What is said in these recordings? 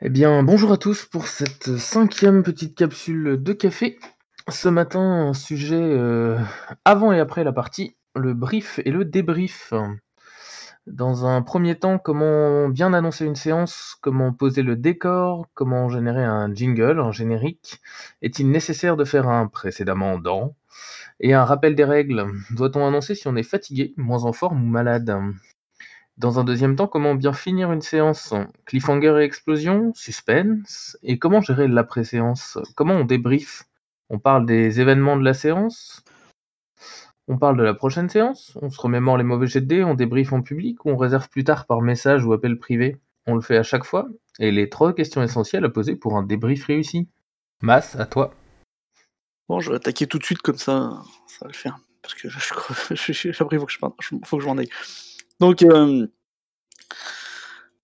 Eh bien, bonjour à tous pour cette cinquième petite capsule de café. Ce matin, sujet euh, avant et après la partie, le brief et le débrief. Dans un premier temps, comment bien annoncer une séance, comment poser le décor, comment générer un jingle, un générique. Est-il nécessaire de faire un précédemment dans? Et un rappel des règles. Doit-on annoncer si on est fatigué, moins en forme ou malade? Dans un deuxième temps, comment bien finir une séance? Cliffhanger et explosion, suspense. Et comment gérer l'après-séance? Comment on débrief On parle des événements de la séance? On parle de la prochaine séance, on se remémore les mauvais jets de dés, on débriefe en public ou on réserve plus tard par message ou appel privé. On le fait à chaque fois. Et les trois questions essentielles à poser pour un débrief réussi. Mass, à toi. Bon, je vais attaquer tout de suite comme ça, ça va le faire. Parce que je, je, je, après, il faut que je, que je m'en aille. Donc, euh,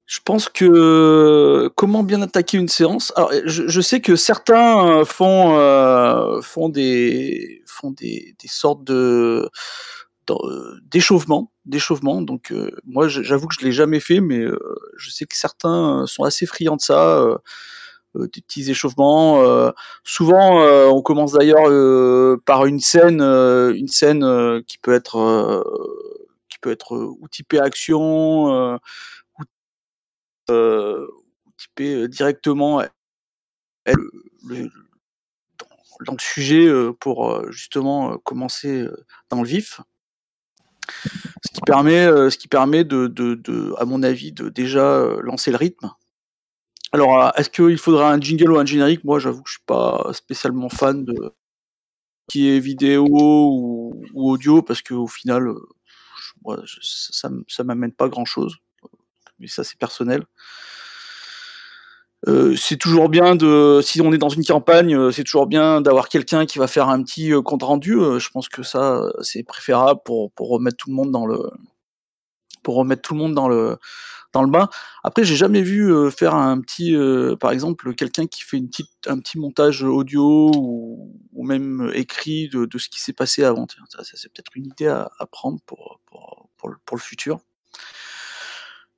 je pense que comment bien attaquer une séance? Alors, je, je sais que certains euh, font euh, font des font des, des sortes de d'échauffement, d'échauffement. Donc euh, moi, j'avoue que je l'ai jamais fait, mais euh, je sais que certains sont assez friands de ça. Euh, des petits échauffements. souvent, on commence d'ailleurs par une scène, une scène qui peut être qui peut être ou typée action euh, typer directement le, dans, le sujet pour justement commencer dans le vif. Ce qui permet, ce qui permet de, de, de, à mon avis, de déjà lancer le rythme. Alors, est-ce qu'il faudra un jingle ou un générique? Moi, j'avoue que je suis pas spécialement fan de qui est vidéo ou, audio parce qu'au final, moi, ça, ça m'amène pas grand-chose mais ça c'est personnel. Euh, c'est toujours bien de, si on est dans une campagne, euh, c'est toujours bien d'avoir quelqu'un qui va faire un petit euh, compte rendu. Je pense que ça, c'est préférable pour, pour remettre tout le monde dans le, pour remettre tout le monde dans le, dans le bain. Après, j'ai jamais vu faire un petit, par exemple, quelqu'un qui fait une petite, un petit montage audio ou, même écrit de, ce qui s'est passé avant. Ça, c'est peut-être une idée à, prendre pour, pour, pour, pour le futur.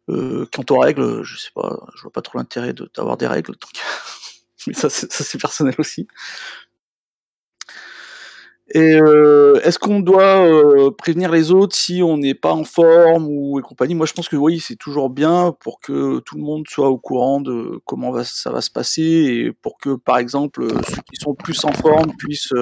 Euh, quant aux règles, je sais pas, je vois pas trop l'intérêt d'avoir des règles, donc mais ça c'est personnel aussi. Et euh, est-ce qu'on doit euh, prévenir les autres si on n'est pas en forme ou et compagnie? Moi, je pense que oui, c'est toujours bien pour que tout le monde soit au courant de comment ça va se passer et pour que, par exemple, ceux qui sont plus en forme puissent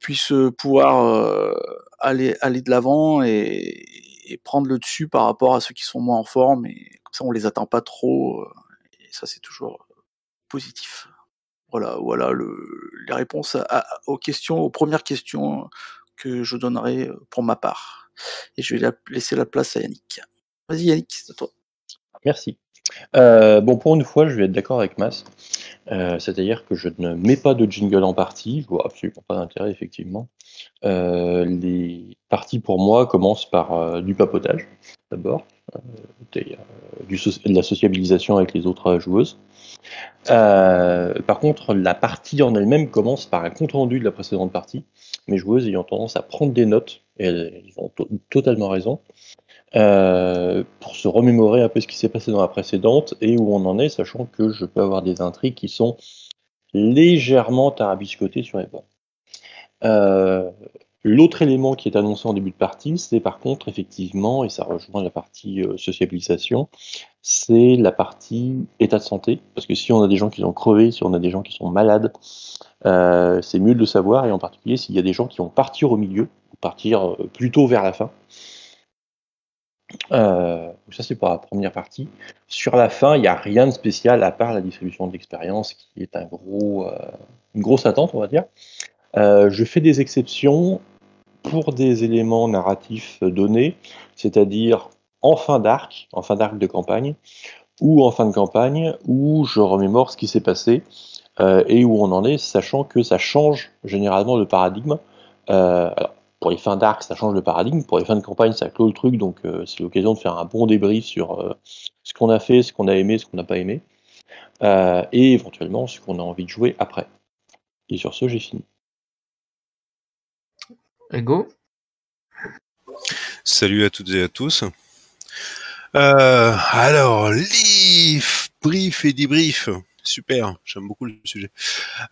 puissent pouvoir aller aller de l'avant et, et prendre le dessus par rapport à ceux qui sont moins en forme et comme ça on les attend pas trop euh, et ça c'est toujours positif. Voilà, voilà le, les réponses aux questions, aux premières questions que je donnerai pour ma part. Et je vais la, laisser la place à Yannick. Vas-y Yannick, c'est à toi. Merci. Euh, bon, pour une fois, je vais être d'accord avec Mas. Euh, C'est-à-dire que je ne mets pas de jingle en partie. Je vois absolument pas d'intérêt, effectivement. Euh, les parties, pour moi, commencent par euh, du papotage, d'abord, euh, du de la sociabilisation avec les autres joueuses. par contre, la partie en elle-même commence par un compte-rendu de la précédente partie. Mes joueuses ayant tendance à prendre des notes, et elles, ont to totalement raison, euh, pour se remémorer un peu ce qui s'est passé dans la précédente et où on en est, sachant que je peux avoir des intrigues qui sont légèrement tarabiscotées sur les bords. Euh, L'autre élément qui est annoncé en début de partie, c'est par contre effectivement, et ça rejoint la partie euh, sociabilisation, c'est la partie état de santé, parce que si on a des gens qui ont crevé, si on a des gens qui sont malades, euh, c'est mieux de le savoir, et en particulier s'il y a des gens qui vont partir au milieu, ou partir euh, plutôt vers la fin. Ça, c'est pour la première partie. Sur la fin, il n'y a rien de spécial à part la distribution de l'expérience qui est un gros, une grosse attente, on va dire. Euh, je fais des exceptions pour des éléments narratifs donnés, c'est-à-dire en fin d'arc, en fin d'arc de campagne, ou en fin de campagne, où je remémore ce qui s'est passé euh, et où on en est, sachant que ça change généralement le paradigme. Euh, alors, pour les fins d'arc, ça change le paradigme. Pour les fins de campagne, ça clôt le truc. Donc, c'est l'occasion de faire un bon débrief sur ce qu'on a fait, ce qu'on a aimé, ce qu'on n'a pas aimé. Et éventuellement, ce qu'on a envie de jouer après. Et sur ce, j'ai fini. Salut à toutes et à tous. Euh, alors, leaf, brief et debrief. Super, j'aime beaucoup le sujet.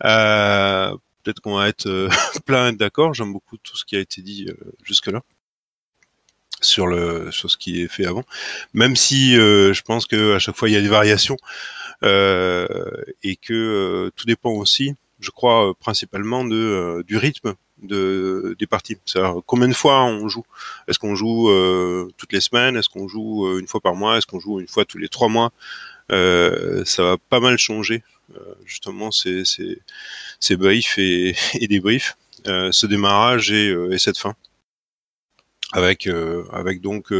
Euh, Peut-être qu'on va être euh, plein d'accord. J'aime beaucoup tout ce qui a été dit jusque-là sur le sur ce qui est fait avant. Même si je pense que à chaque fois il y a des variations et que tout dépend aussi, je crois principalement du rythme de des parties. C'est-à-dire combien de fois on joue? Est-ce qu'on joue euh, toutes les semaines? Est-ce qu'on joue euh, une fois par mois? Est-ce qu'on joue une fois tous les trois mois? Euh, Ça va pas mal changer euh, justement ces ces ces briefs et, et débriefs, euh, ce démarrage et, et cette fin avec avec donc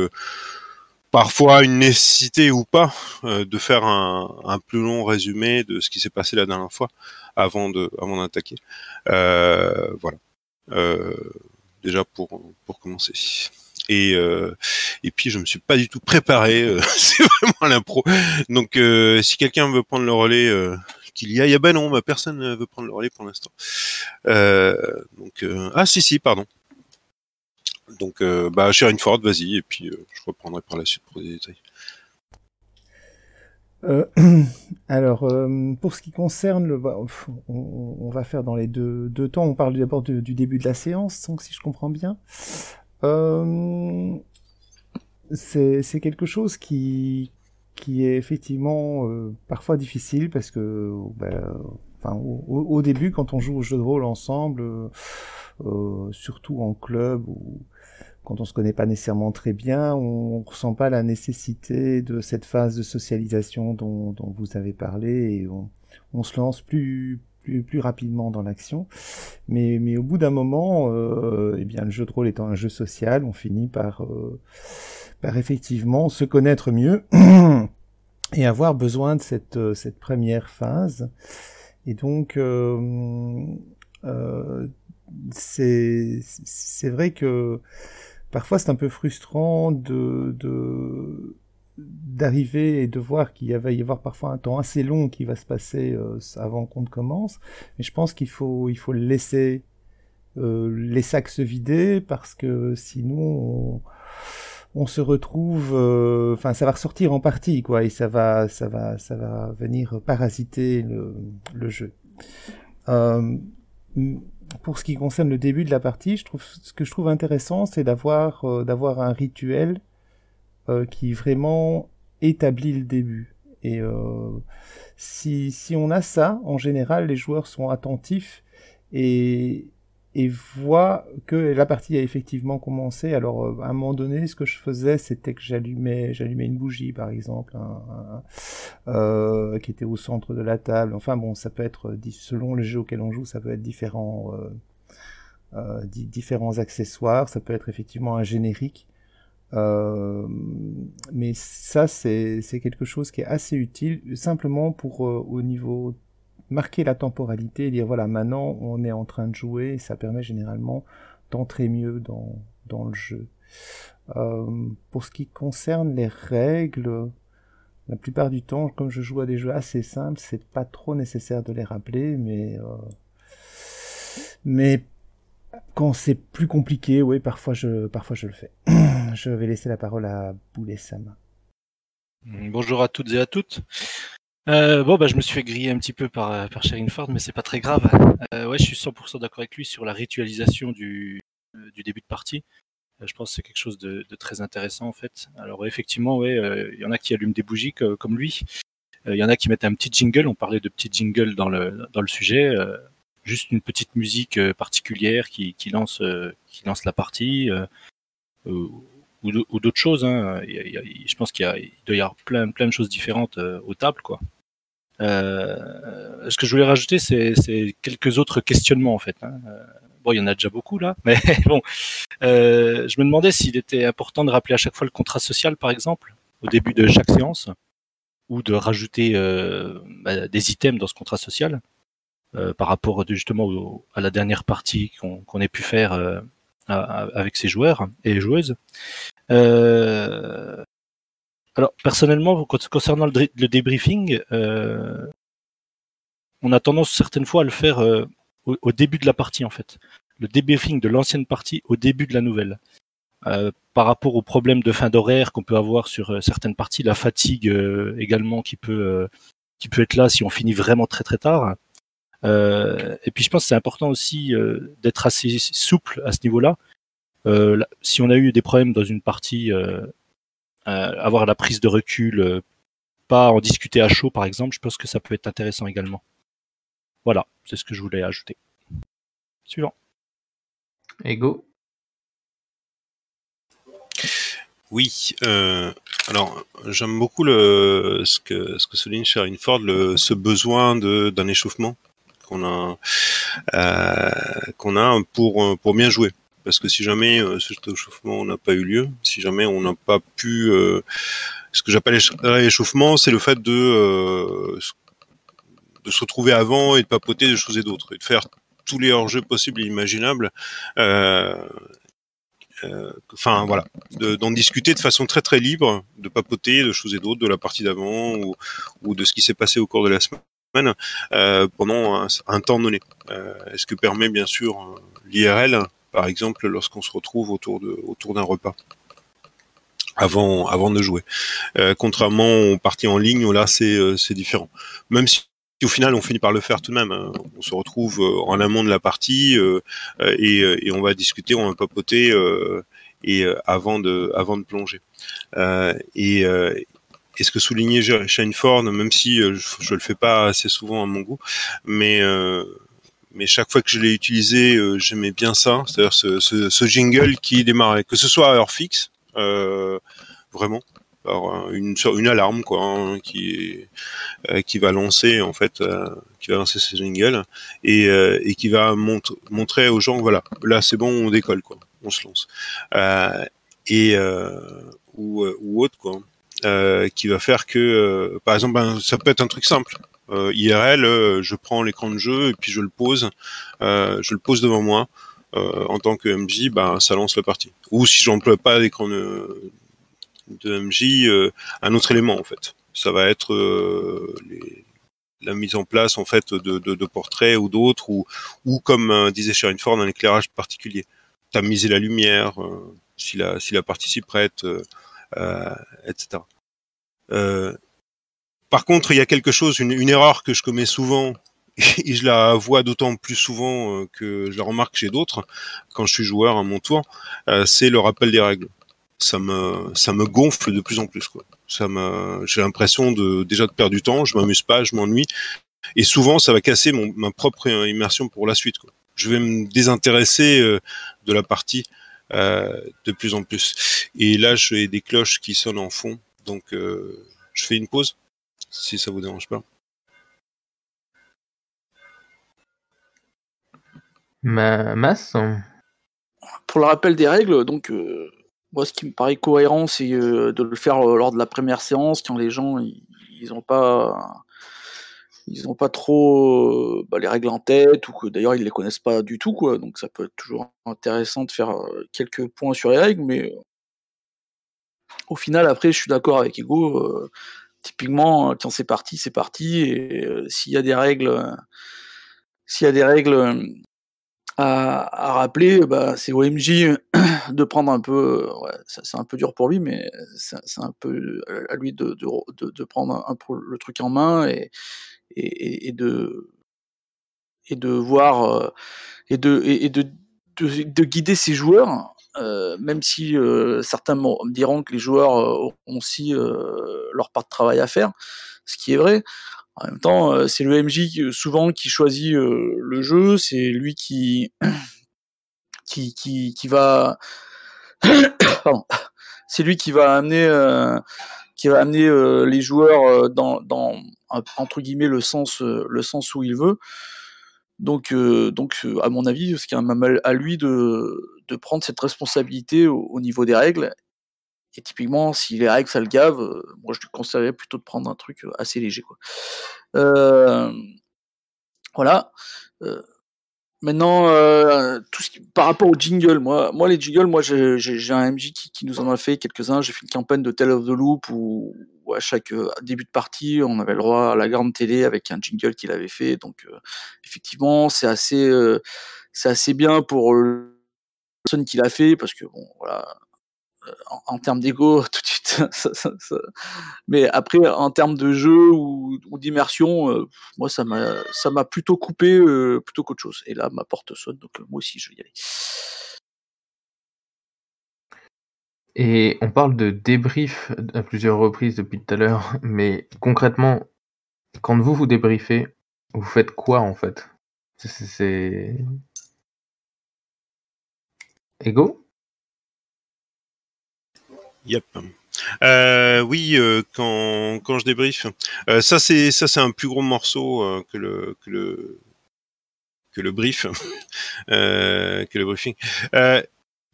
parfois une nécessité ou pas euh, de faire un, un plus long résumé de ce qui s'est passé la dernière fois avant de avant d'attaquer. Euh, voilà. Euh, déjà pour pour commencer. Et euh, et puis je me suis pas du tout préparé. euh, c'est vraiment l'impro. Donc euh, si quelqu'un veut prendre le relais, euh, qu'il y aille. Ah ben non, bah, personne ne veut prendre le relais pour l'instant. Donc ah si si pardon. Donc, bah, Sharon Ford, vas-y, et puis je reprendrai par la suite pour des détails. Euh, alors, euh, pour ce qui concerne le, bah, on, va faire dans les deux, temps. On parle d'abord du, début de la séance, donc si je comprends bien. Euh, c'est quelque chose qui qui est effectivement euh, parfois difficile parce que, bah, enfin, au, au- début, quand on joue au jeu de rôle ensemble, euh, surtout en club ou quand on se connaît pas nécessairement très bien, on ressent pas la nécessité de cette phase de socialisation dont, dont vous avez parlé et on, on se lance plus plus, plus rapidement dans l'action. Mais, mais au bout d'un moment, euh, eh bien, le jeu de rôle étant un jeu social, on finit par, euh, par effectivement se connaître mieux et avoir besoin de cette, euh, cette première phase. Et donc, euh, euh, c'est vrai que parfois c'est un peu frustrant de d'arriver et de voir qu'il va y avoir parfois un temps assez long qui va se passer euh, avant qu'on ne commence. Mais je pense qu'il faut il faut laisser euh, les sacs se vider parce que sinon on, on se retrouve euh, enfin ça va ressortir en partie quoi et ça va ça va ça va venir parasiter le jeu. Pour ce qui concerne le début de la partie, je trouve ce que je trouve intéressant, c'est d'avoir euh, d'avoir un rituel euh, qui vraiment établit le début. Et euh, si si on a ça, en général, les joueurs sont attentifs et et voient que la partie a effectivement commencé. Alors euh, à un moment donné, ce que je faisais, c'était que j'allumais j'allumais une bougie, par exemple, euh, qui était au centre de la table. Enfin bon, ça peut être di- selon le jeu auquel on joue, ça peut être différents euh, euh, di- différents accessoires. Ça peut être effectivement un générique. Euh, mais ça, c'est quelque chose qui est assez utile, simplement pour euh, au niveau marquer la temporalité et dire voilà, maintenant on est en train de jouer, ça permet généralement d'entrer mieux dans, le jeu. Euh, pour ce qui concerne les règles, la plupart du temps, comme je joue à des jeux assez simples, c'est pas trop nécessaire de les rappeler, mais euh, quand c'est plus compliqué, oui, parfois je parfois je le fais. je vais laisser la parole à Boulet Sam. Mm, Bonjour à toutes et à toutes. Euh, bon, bah, je me suis fait griller un petit peu par, euh, par Sherin Ford, mais c'est pas très grave. Euh, ouais, je suis 100% d'accord avec lui sur la ritualisation du, euh, du début de partie. Euh, je pense que c'est quelque chose de, de très intéressant en fait. Alors effectivement, ouais, il y en a qui allument des bougies co- comme lui. Il y en a qui mettent un petit jingle. On parlait de petit jingle dans le dans le sujet. juste une petite musique particulière qui, qui lance qui lance la partie. ou d'au- ou d'autres choses. Hein. Je pense qu'il doit y avoir plein, plein de choses différentes aux tables, quoi. Euh, ce que je voulais rajouter, c'est quelques autres questionnements en fait. hein. Euh, Bon, il y en a déjà beaucoup là, mais bon, Euh, je me demandais s'il était important de rappeler à chaque fois le contrat social, par exemple, au début de chaque séance, ou de rajouter euh, bah, des items dans ce contrat social euh, par rapport justement à la dernière partie qu'on qu'on ait pu faire euh, avec ses joueurs et joueuses. Euh, alors personnellement, con- concernant le, débriefing, euh, on a tendance certaines fois à le faire euh, au, au début de la partie en fait. le débriefing de l'ancienne partie au début de la nouvelle. Euh, par rapport aux problèmes de fin d'horaire qu'on peut avoir sur euh, certaines parties, la fatigue euh, également qui peut qui peut être là si on finit vraiment très très tard. et puis je pense que c'est important aussi d'être assez souple à ce niveau-là. si on a eu des problèmes dans une partie, avoir la prise de recul, pas en discuter à chaud par exemple, je pense que ça peut être intéressant également. Voilà, c'est ce que je voulais ajouter. Suivant. Ego. Oui, euh, alors j'aime beaucoup le, ce, que, ce que souligne Sharon Ford, le, ce besoin d'un échauffement qu'on a, euh, qu'on a pour, pour bien jouer. Parce que si jamais euh, ce échauffement n'a pas eu lieu, si jamais on n'a pas pu... Euh, ce que j'appelle l'échauffement, c'est le fait de, euh, de se retrouver avant et de papoter de choses et d'autres, et de faire tous les hors-jeux possibles et imaginables euh, euh, enfin voilà, d'en discuter de façon très très libre, de papoter de choses et d'autres, de la partie d'avant ou, de ce qui s'est passé au cours de la semaine euh, pendant un, un, temps donné. Euh, ce que permet bien sûr l'IRL, par exemple, lorsqu'on se retrouve autour de autour d'un repas avant avant de jouer. Euh, contrairement aux parties en ligne là c'est c'est différent. Même si au final, on finit par le faire tout de même. Hein. On se retrouve euh, en amont de la partie euh, euh, et, on va discuter, on va papoter et avant de avant de plonger. et, ce que soulignait Shane Ford, même si je, je le fais pas assez souvent à mon goût, mais mais chaque fois que je l'ai utilisé, j'aimais bien ça, c'est-à-dire ce, ce, ce, jingle qui démarrait, que ce soit à heure fixe, vraiment, une, une alarme quoi hein, qui euh, qui va lancer en fait euh, qui va lancer ces jingles et, euh, et qui va montrer aux gens voilà là c'est bon on décolle quoi. On se lance. Et ou, ou autre quoi qui va faire que par exemple ben, ça peut être un truc simple IRL je prends l'écran de jeu et puis je le pose je le pose devant moi en tant que MJ, ben, ça lance la partie. Ou si j'emploie pas l'écran de, de MJ euh, un autre élément en fait. Ça va être euh, les, la mise en place en fait de, de, de portraits ou d'autres ou, ou comme euh, disait Sharon Ford un éclairage particulier. Tamiser la lumière si la si la partie s'y prête, etc. par contre, il y a quelque chose, une, erreur que je commets souvent et je la vois d'autant plus souvent que je la remarque chez d'autres quand je suis joueur à mon tour, c'est le rappel des règles ça me ça me gonfle de plus en plus quoi. Ça j'ai l'impression de déjà de perdre du temps, je m'amuse pas, je m'ennuie et souvent ça va casser mon, ma propre immersion pour la suite. Je vais me désintéresser euh, de la partie euh, de plus en plus. Et là j'ai des cloches qui sonnent en fond, donc euh, je fais une pause si ça vous dérange pas. Ma masse Pour le rappel des règles, donc euh, moi, ce qui me paraît cohérent, c'est euh, de le faire euh, lors de la première séance, quand les gens, ils n'ont pas, ils ont pas trop euh, bah, les règles en tête, ou que d'ailleurs ils les connaissent pas du tout, quoi. Donc ça peut être toujours intéressant de faire quelques points sur les règles, mais au final, après, je suis d'accord avec Ego. Typiquement, quand c'est parti, c'est parti, et s'il y a des règles, s'il y a des règles à, rappeler, bah, c'est OMJ de prendre un peu, ouais, c'est un peu dur pour lui, mais c'est un peu à lui de, prendre un peu le truc en main et, de voir et de, de, guider ses joueurs, euh, même si euh, certains me diront que les joueurs ont aussi euh, leur part de travail à faire, ce qui est vrai. En même temps, euh, c'est le MJ souvent qui choisit euh, le jeu, c'est lui qui qui, qui, qui va c'est lui qui va amener euh, qui va amener les joueurs dans, dans entre guillemets le sens le sens où il veut. Donc donc à mon avis, ce qui est un à lui de de prendre cette responsabilité au niveau des règles et typiquement, si les règles ça le gave, euh, moi je lui conseillerais plutôt de prendre un truc euh, assez léger. Quoi. Euh, voilà. Euh, maintenant, euh, tout ce qui, par rapport au jingle, moi, les jingles, moi j'ai, un MJ qui, nous en a fait quelques-uns. J'ai fait une campagne de Tale of the Loop où, à chaque début de partie, on avait le droit à la grande télé avec un jingle qu'il avait fait. Donc effectivement, c'est assez c'est assez bien pour la personne qui l'a fait, parce que bon, voilà, en, termes d'ego, tout de suite, mais après, en termes de jeu ou, d'immersion, euh, moi, ça m'a, plutôt coupé euh, plutôt qu'autre chose. Et là, ma porte sonne, donc moi aussi, je vais y aller. Et on parle de débrief à plusieurs reprises depuis tout à l'heure, mais concrètement, quand vous vous débriefez, vous faites quoi en fait? C'est. Ego? Yep. Euh, oui, euh, quand, quand je débrief, euh, ça c'est ça c'est un plus gros morceau euh, que le que le que le brief, que le briefing.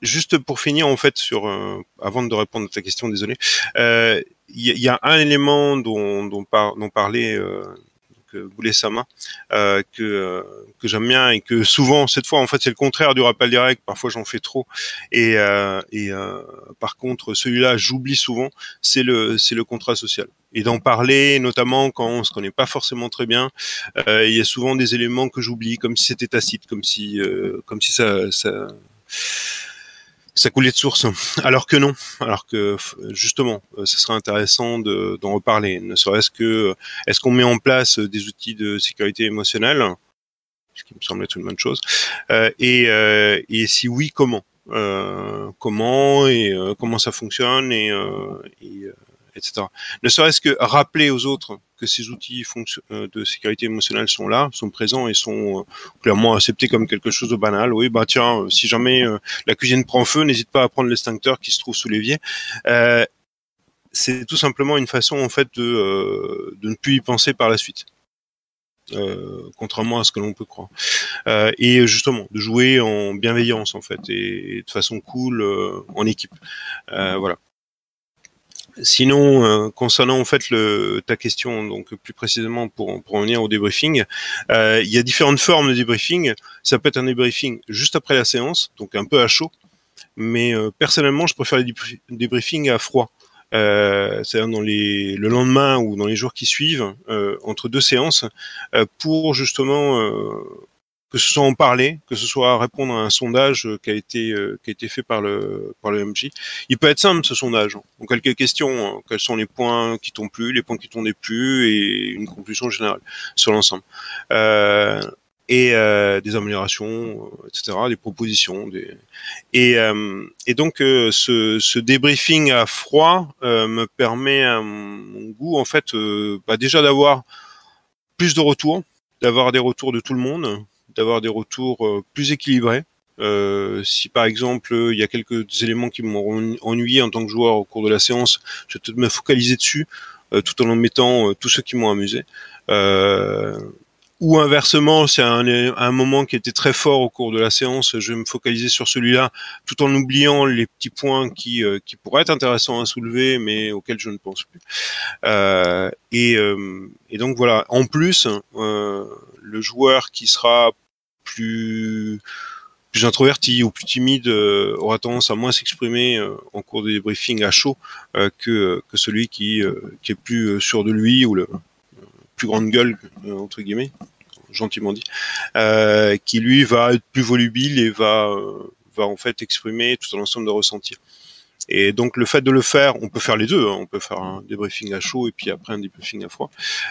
juste pour finir en fait sur avant de répondre à ta question, désolé, il y, y, a un élément dont dont, par, dont parlait Euh, que euh, que j'aime bien et que souvent cette fois en fait c'est le contraire du rappel direct. Parfois j'en fais trop. Et euh, et euh, par contre celui-là j'oublie souvent c'est le c'est le contrat social. Et d'en parler notamment quand on se connaît pas forcément très bien euh, il y a souvent des éléments que j'oublie comme si c'était tacite comme si comme si ça ça ça coulait de source. Alors que non, alors que justement, ce serait intéressant d'en reparler. Ne serait-ce que, est-ce qu'on met en place des outils de sécurité émotionnelle, ce qui me semble être une bonne chose, euh, et, euh, et, si oui, comment? Euh, Comment et comment ça fonctionne et, et etc. Ne serait-ce que rappeler aux autres que ces outils euh, de sécurité émotionnelle sont là, sont présents et sont euh, clairement acceptés comme quelque chose de banal. Oui, bah tiens, euh, si jamais la cuisine prend feu, n'hésite pas à prendre l'extincteur qui se trouve sous l'évier. C'est tout simplement une façon en fait de, ne plus y penser par la suite. Contrairement à ce que l'on peut croire. Et justement, de jouer en bienveillance en fait et, et de façon cool en équipe. voilà. Sinon, euh, concernant en fait ta question, donc plus précisément pour, pour revenir au débriefing, euh, il y a différentes formes de débriefing. Ça peut être un débriefing juste après la séance, donc un peu à chaud, mais euh, personnellement, je préfère les débriefings à froid. C'est-à-dire dans les, le lendemain ou dans les jours qui suivent, entre deux séances, pour justement que ce soit en parler, que ce soit répondre à un sondage euh, qui a été euh, qui a été fait par le par le MJ. Il peut être simple ce sondage. Donc quelques questions, hein. quels sont les points qui t'ont plu, les points qui t'ont déplu et une conclusion générale sur l'ensemble. Euh, et euh, des améliorations, euh, etc., des propositions, des... et et donc ce, ce débriefing à froid me permet à mon goût en fait bah déjà d'avoir plus de retours, d'avoir des retours de tout le monde, d'avoir des retours euh, plus équilibrés. Euh, si par exemple il y a quelques éléments qui m'ont ennuyé en tant que joueur au cours de la séance, je vais peut-être me focaliser dessus euh, tout en mettant tous ceux qui m'ont amusé. Euh, ou inversement, c'est un, un, moment qui était très fort au cours de la séance, je vais me focaliser sur celui-là, tout en oubliant les petits points qui, euh, qui pourraient être intéressants à soulever, mais auxquels je ne pense plus. Euh, et, euh, et, donc voilà. En plus, le joueur qui sera plus plus introverti ou plus timide euh, aura tendance à moins s'exprimer euh, en cours des briefings à chaud euh, que, que celui qui, qui est plus sûr de lui ou le plus grande gueule entre guillemets gentiment dit qui lui va être plus volubile et va va en fait exprimer tout un ensemble de ressentir et donc le fait de le faire, on peut faire les deux, hein. on peut faire un débriefing à chaud et puis après un débriefing à froid.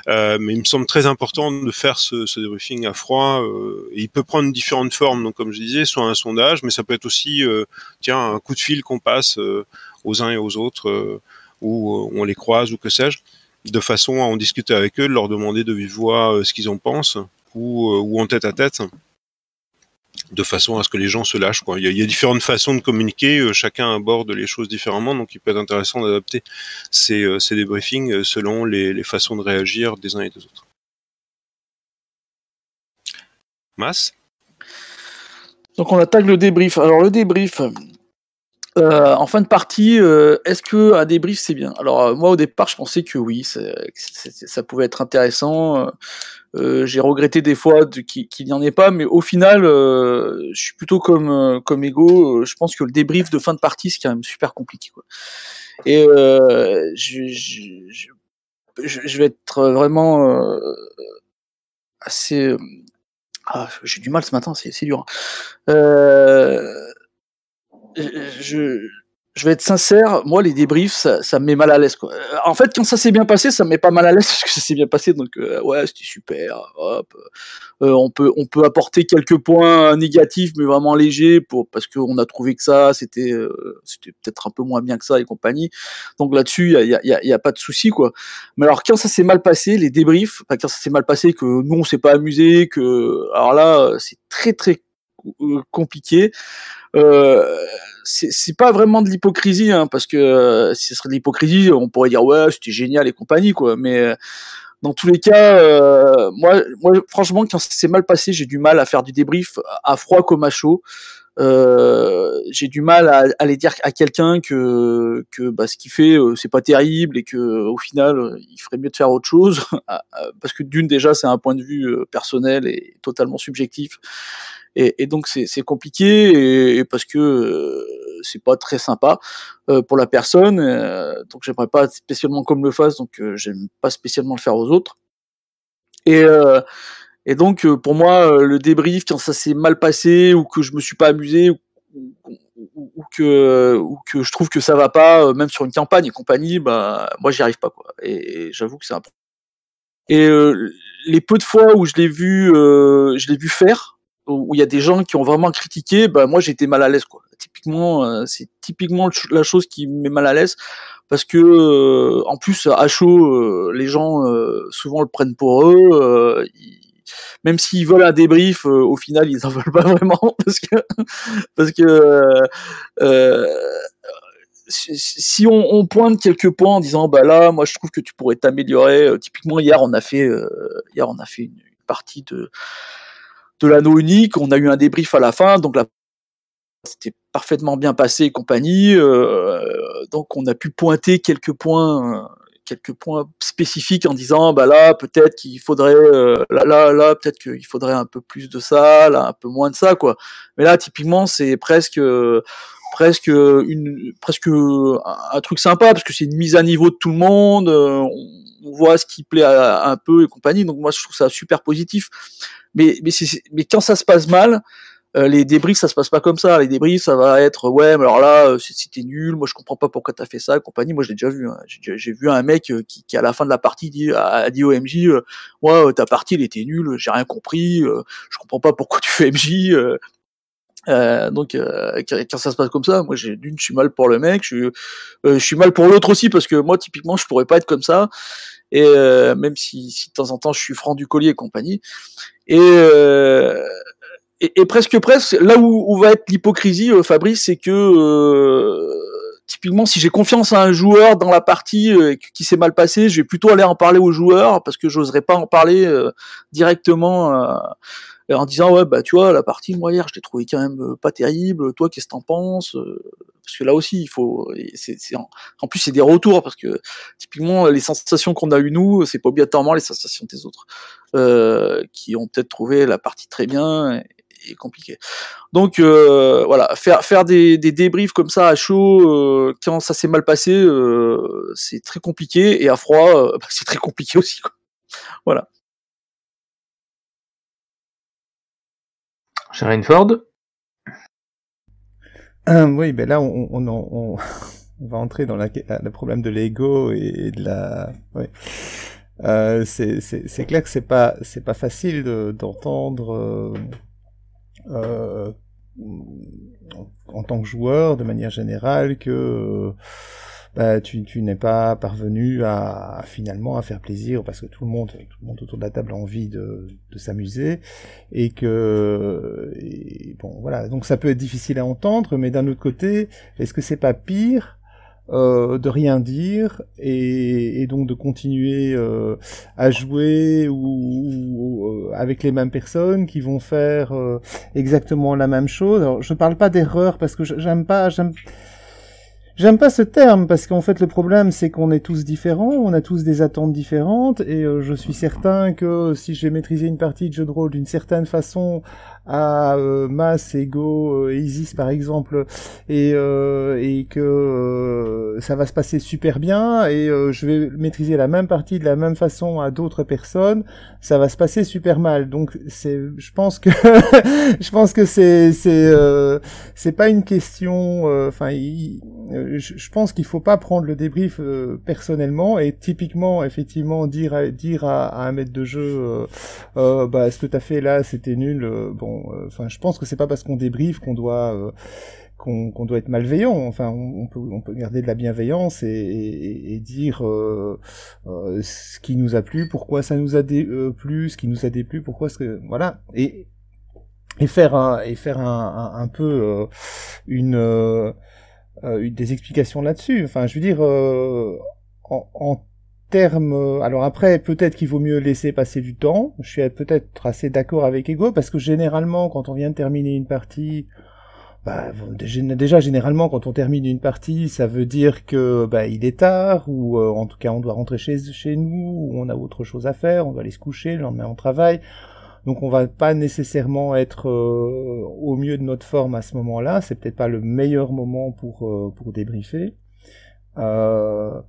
Euh, mais il me semble très important de faire ce, ce débriefing à froid. Euh, il peut prendre différentes formes, donc comme je disais, soit un sondage, mais ça peut être aussi, euh, tiens, un coup de fil qu'on passe euh, aux uns et aux autres, euh, ou on les croise ou que sais-je, de façon à en discuter avec eux, de leur demander de vive voix ce qu'ils en pensent, ou, ou en tête à tête de façon à ce que les gens se lâchent. Il, y a, différentes façons de communiquer, euh, chacun aborde les choses différemment, donc il peut être intéressant d'adapter ces, euh, débriefings euh, selon les, façons de réagir des uns et des autres. Mas? Donc on attaque le débrief. Alors le débrief, euh, en fin de partie, euh, est-ce que un débrief c'est bien? Alors euh, moi au départ je pensais que oui, ça pouvait être intéressant. Euh, j'ai regretté des fois qu'il n'y en ait pas, mais au final, euh, je suis plutôt comme euh, comme Ego. je pense que le débrief de fin de partie, c'est quand même super compliqué. Quoi. Et je, je, je, je, vais être vraiment assez Ah, j'ai du mal ce matin, c'est dur. Euh, je, je vais être sincère, moi les débriefs, ça, ça me met mal à l'aise. Euh, en fait, quand ça s'est bien passé, ça me met pas mal à l'aise parce que ça s'est bien passé. Donc euh, ouais, c'était super. Hop, euh, on peut on peut apporter quelques points négatifs, mais vraiment légers, pour parce qu'on a trouvé que ça, c'était euh, c'était peut-être un peu moins bien que ça et compagnie. Donc là-dessus, il y a, y, a, y a, pas de souci quoi. Mais alors quand ça s'est mal passé, les débriefs, quand ça s'est mal passé, que nous on s'est pas amusé, que alors là c'est très très compliqué. Euh, c'est pas vraiment de l'hypocrisie, hein, parce que euh, si ce serait de l'hypocrisie, on pourrait dire ouais, c'était génial et compagnie. Mais euh, dans tous les cas, euh, moi, moi, franchement, quand c'est mal passé, j'ai du mal à faire du débrief à froid comme à chaud. Euh, j'ai du mal à, aller dire à quelqu'un que que bah, ce qu'il fait euh, c'est pas terrible et que au final il ferait mieux de faire autre chose parce que d'une déjà c'est un point de vue personnel et totalement subjectif et, et donc c'est compliqué et, et, parce que euh, c'est pas très sympa euh, pour la personne. Euh, donc j'aimerais pas spécialement comme le fasse, donc euh, j'aime pas spécialement le faire aux autres. Et, euh, et donc pour moi le débrief quand ça s'est mal passé ou que je me suis pas amusé ou, ou, ou, que ou que je trouve que ça va pas, même sur une campagne et compagnie, bah moi j'y arrive pas quoi. Et, j'avoue que c'est un et les peu de fois où je l'ai vu, je l'ai vu faire, où il y a des gens qui ont vraiment critiqué, bah moi j'étais mal à l'aise quoi. Typiquement, euh, c'est typiquement la chose qui me met mal à l'aise parce que euh, en plus à chaud, euh, les gens euh, souvent le prennent pour eux. Euh, ils, même s'ils veulent un débrief, au final ils en veulent pas vraiment parce que parce que si on, pointe quelques points en disant bah là moi je trouve que tu pourrais t'améliorer. typiquement hier on a fait hier on a fait une, partie de de l'anneau unique. On a eu un débrief à la fin, donc c'était parfaitement bien passé et compagnie. Euh, donc on a pu pointer quelques points, euh, quelques points spécifiques en disant bah là peut-être qu'il faudrait euh, là là là peut-être qu'il faudrait un peu plus de ça, là un peu moins de ça quoi. Mais là typiquement c'est presque presque une presque un, truc sympa parce que c'est une mise à niveau de tout le monde. On, on voit ce qui plaît un peu et compagnie. Donc moi je trouve ça super positif mais, mais, mais quand ça se passe mal, euh, les débriefs, ça se passe pas comme ça. Les débriefs, ça va être ouais, mais alors là, euh, c'était nul. Moi, je comprends pas pourquoi t'as fait ça, compagnie. Moi, je l'ai déjà vu. Hein. J'ai vu un mec euh, qui, qui, à la fin de la partie, dit, a, a dit au MJ, euh, ouais, ta partie, elle était nulle. J'ai rien compris. Euh, je comprends pas pourquoi tu fais MJ. Euh, donc euh, quand ça se passe comme ça, moi j'ai d'une je suis mal pour le mec, je, euh, je suis mal pour l'autre aussi parce que moi typiquement je pourrais pas être comme ça et même si, si, de temps en temps je suis franc du collier et compagnie et, et, et presque presque là où, où va être l'hypocrisie Fabrice c'est que typiquement si j'ai confiance à un joueur dans la partie qui s'est mal passé, je vais plutôt aller en parler au joueur parce que j'oserais pas en parler directement en disant ouais bah tu vois la partie moi hier je l'ai trouvé quand même euh, pas terrible. Toi qu'est-ce que t'en penses euh, parce que là aussi il faut c'est, en, en, plus c'est des retours parce que typiquement les sensations qu'on a eu nous c'est pas obligatoirement les sensations des autres euh, qui ont peut-être trouvé la partie très bien compliqué donc euh, voilà faire faire des, des, débriefs comme ça à chaud euh, quand ça s'est mal passé euh, c'est très compliqué et à froid bah, c'est très compliqué aussi quoi. voilà Sharon Ford euh, Oui, ben là, on, on, on, on va entrer dans la, le problème de l'ego et de la. Ouais. Euh, c'est clair que c'est pas c'est pas facile d'entendre euh, euh, en tant que joueur de manière générale que bah, tu, n'es pas parvenu à, finalement à faire plaisir parce que tout le monde autour de la table a envie de, s'amuser et que bon voilà. Donc ça peut être difficile à entendre mais d'un autre côté est-ce que c'est pas pire euh, de rien dire et, et, donc de continuer euh, à jouer ou, ou, euh, avec les mêmes personnes qui vont faire euh, exactement la même chose. Alors je ne parle pas d'erreur parce que j'aime pas j'aime J'aime pas ce terme parce qu'en fait le problème c'est qu'on est tous différents, on a tous des attentes différentes et je suis certain que si j'ai maîtrisé une partie de jeu de rôle d'une certaine façon à euh, Mas, Ego, euh, Isis par exemple, et, euh, et que euh, ça va se passer super bien, et euh, je vais maîtriser la même partie de la même façon à d'autres personnes, ça va se passer super mal. Donc c'est, je pense que, je pense que c'est, c'est, euh, c'est pas une question. Enfin, je, pense qu'il faut pas prendre le débrief personnellement et typiquement, effectivement, dire, à, dire à, à un maître de jeu, bah, ce que t'as fait là, c'était nul. bon, enfin, je pense que c'est pas parce qu'on débrief qu'on doit qu'on qu doit être malveillant. Enfin, on, peut, on peut garder de la bienveillance et, dire euh, euh, ce qui nous a plu, pourquoi ça nous a dé, euh, plu, ce qui nous a déplu, pourquoi ce voilà et et faire un, et faire un, un, peu euh, une, euh, une, des explications là-dessus. Enfin, je veux dire en, en termes, alors après peut-être qu'il vaut mieux laisser passer du temps. Je suis peut-être assez d'accord avec Ego parce que généralement quand on vient de terminer une partie bah, déjà généralement quand on termine une partie, ça veut dire que bah, il est tard ou euh, en tout cas on doit rentrer chez nous ou on a autre chose à faire, on doit aller se coucher, le lendemain on travaille. Donc on va pas nécessairement être euh, au mieux de notre forme à ce moment-là. C'est peut-être pas le meilleur moment pour euh, débriefer. Euh,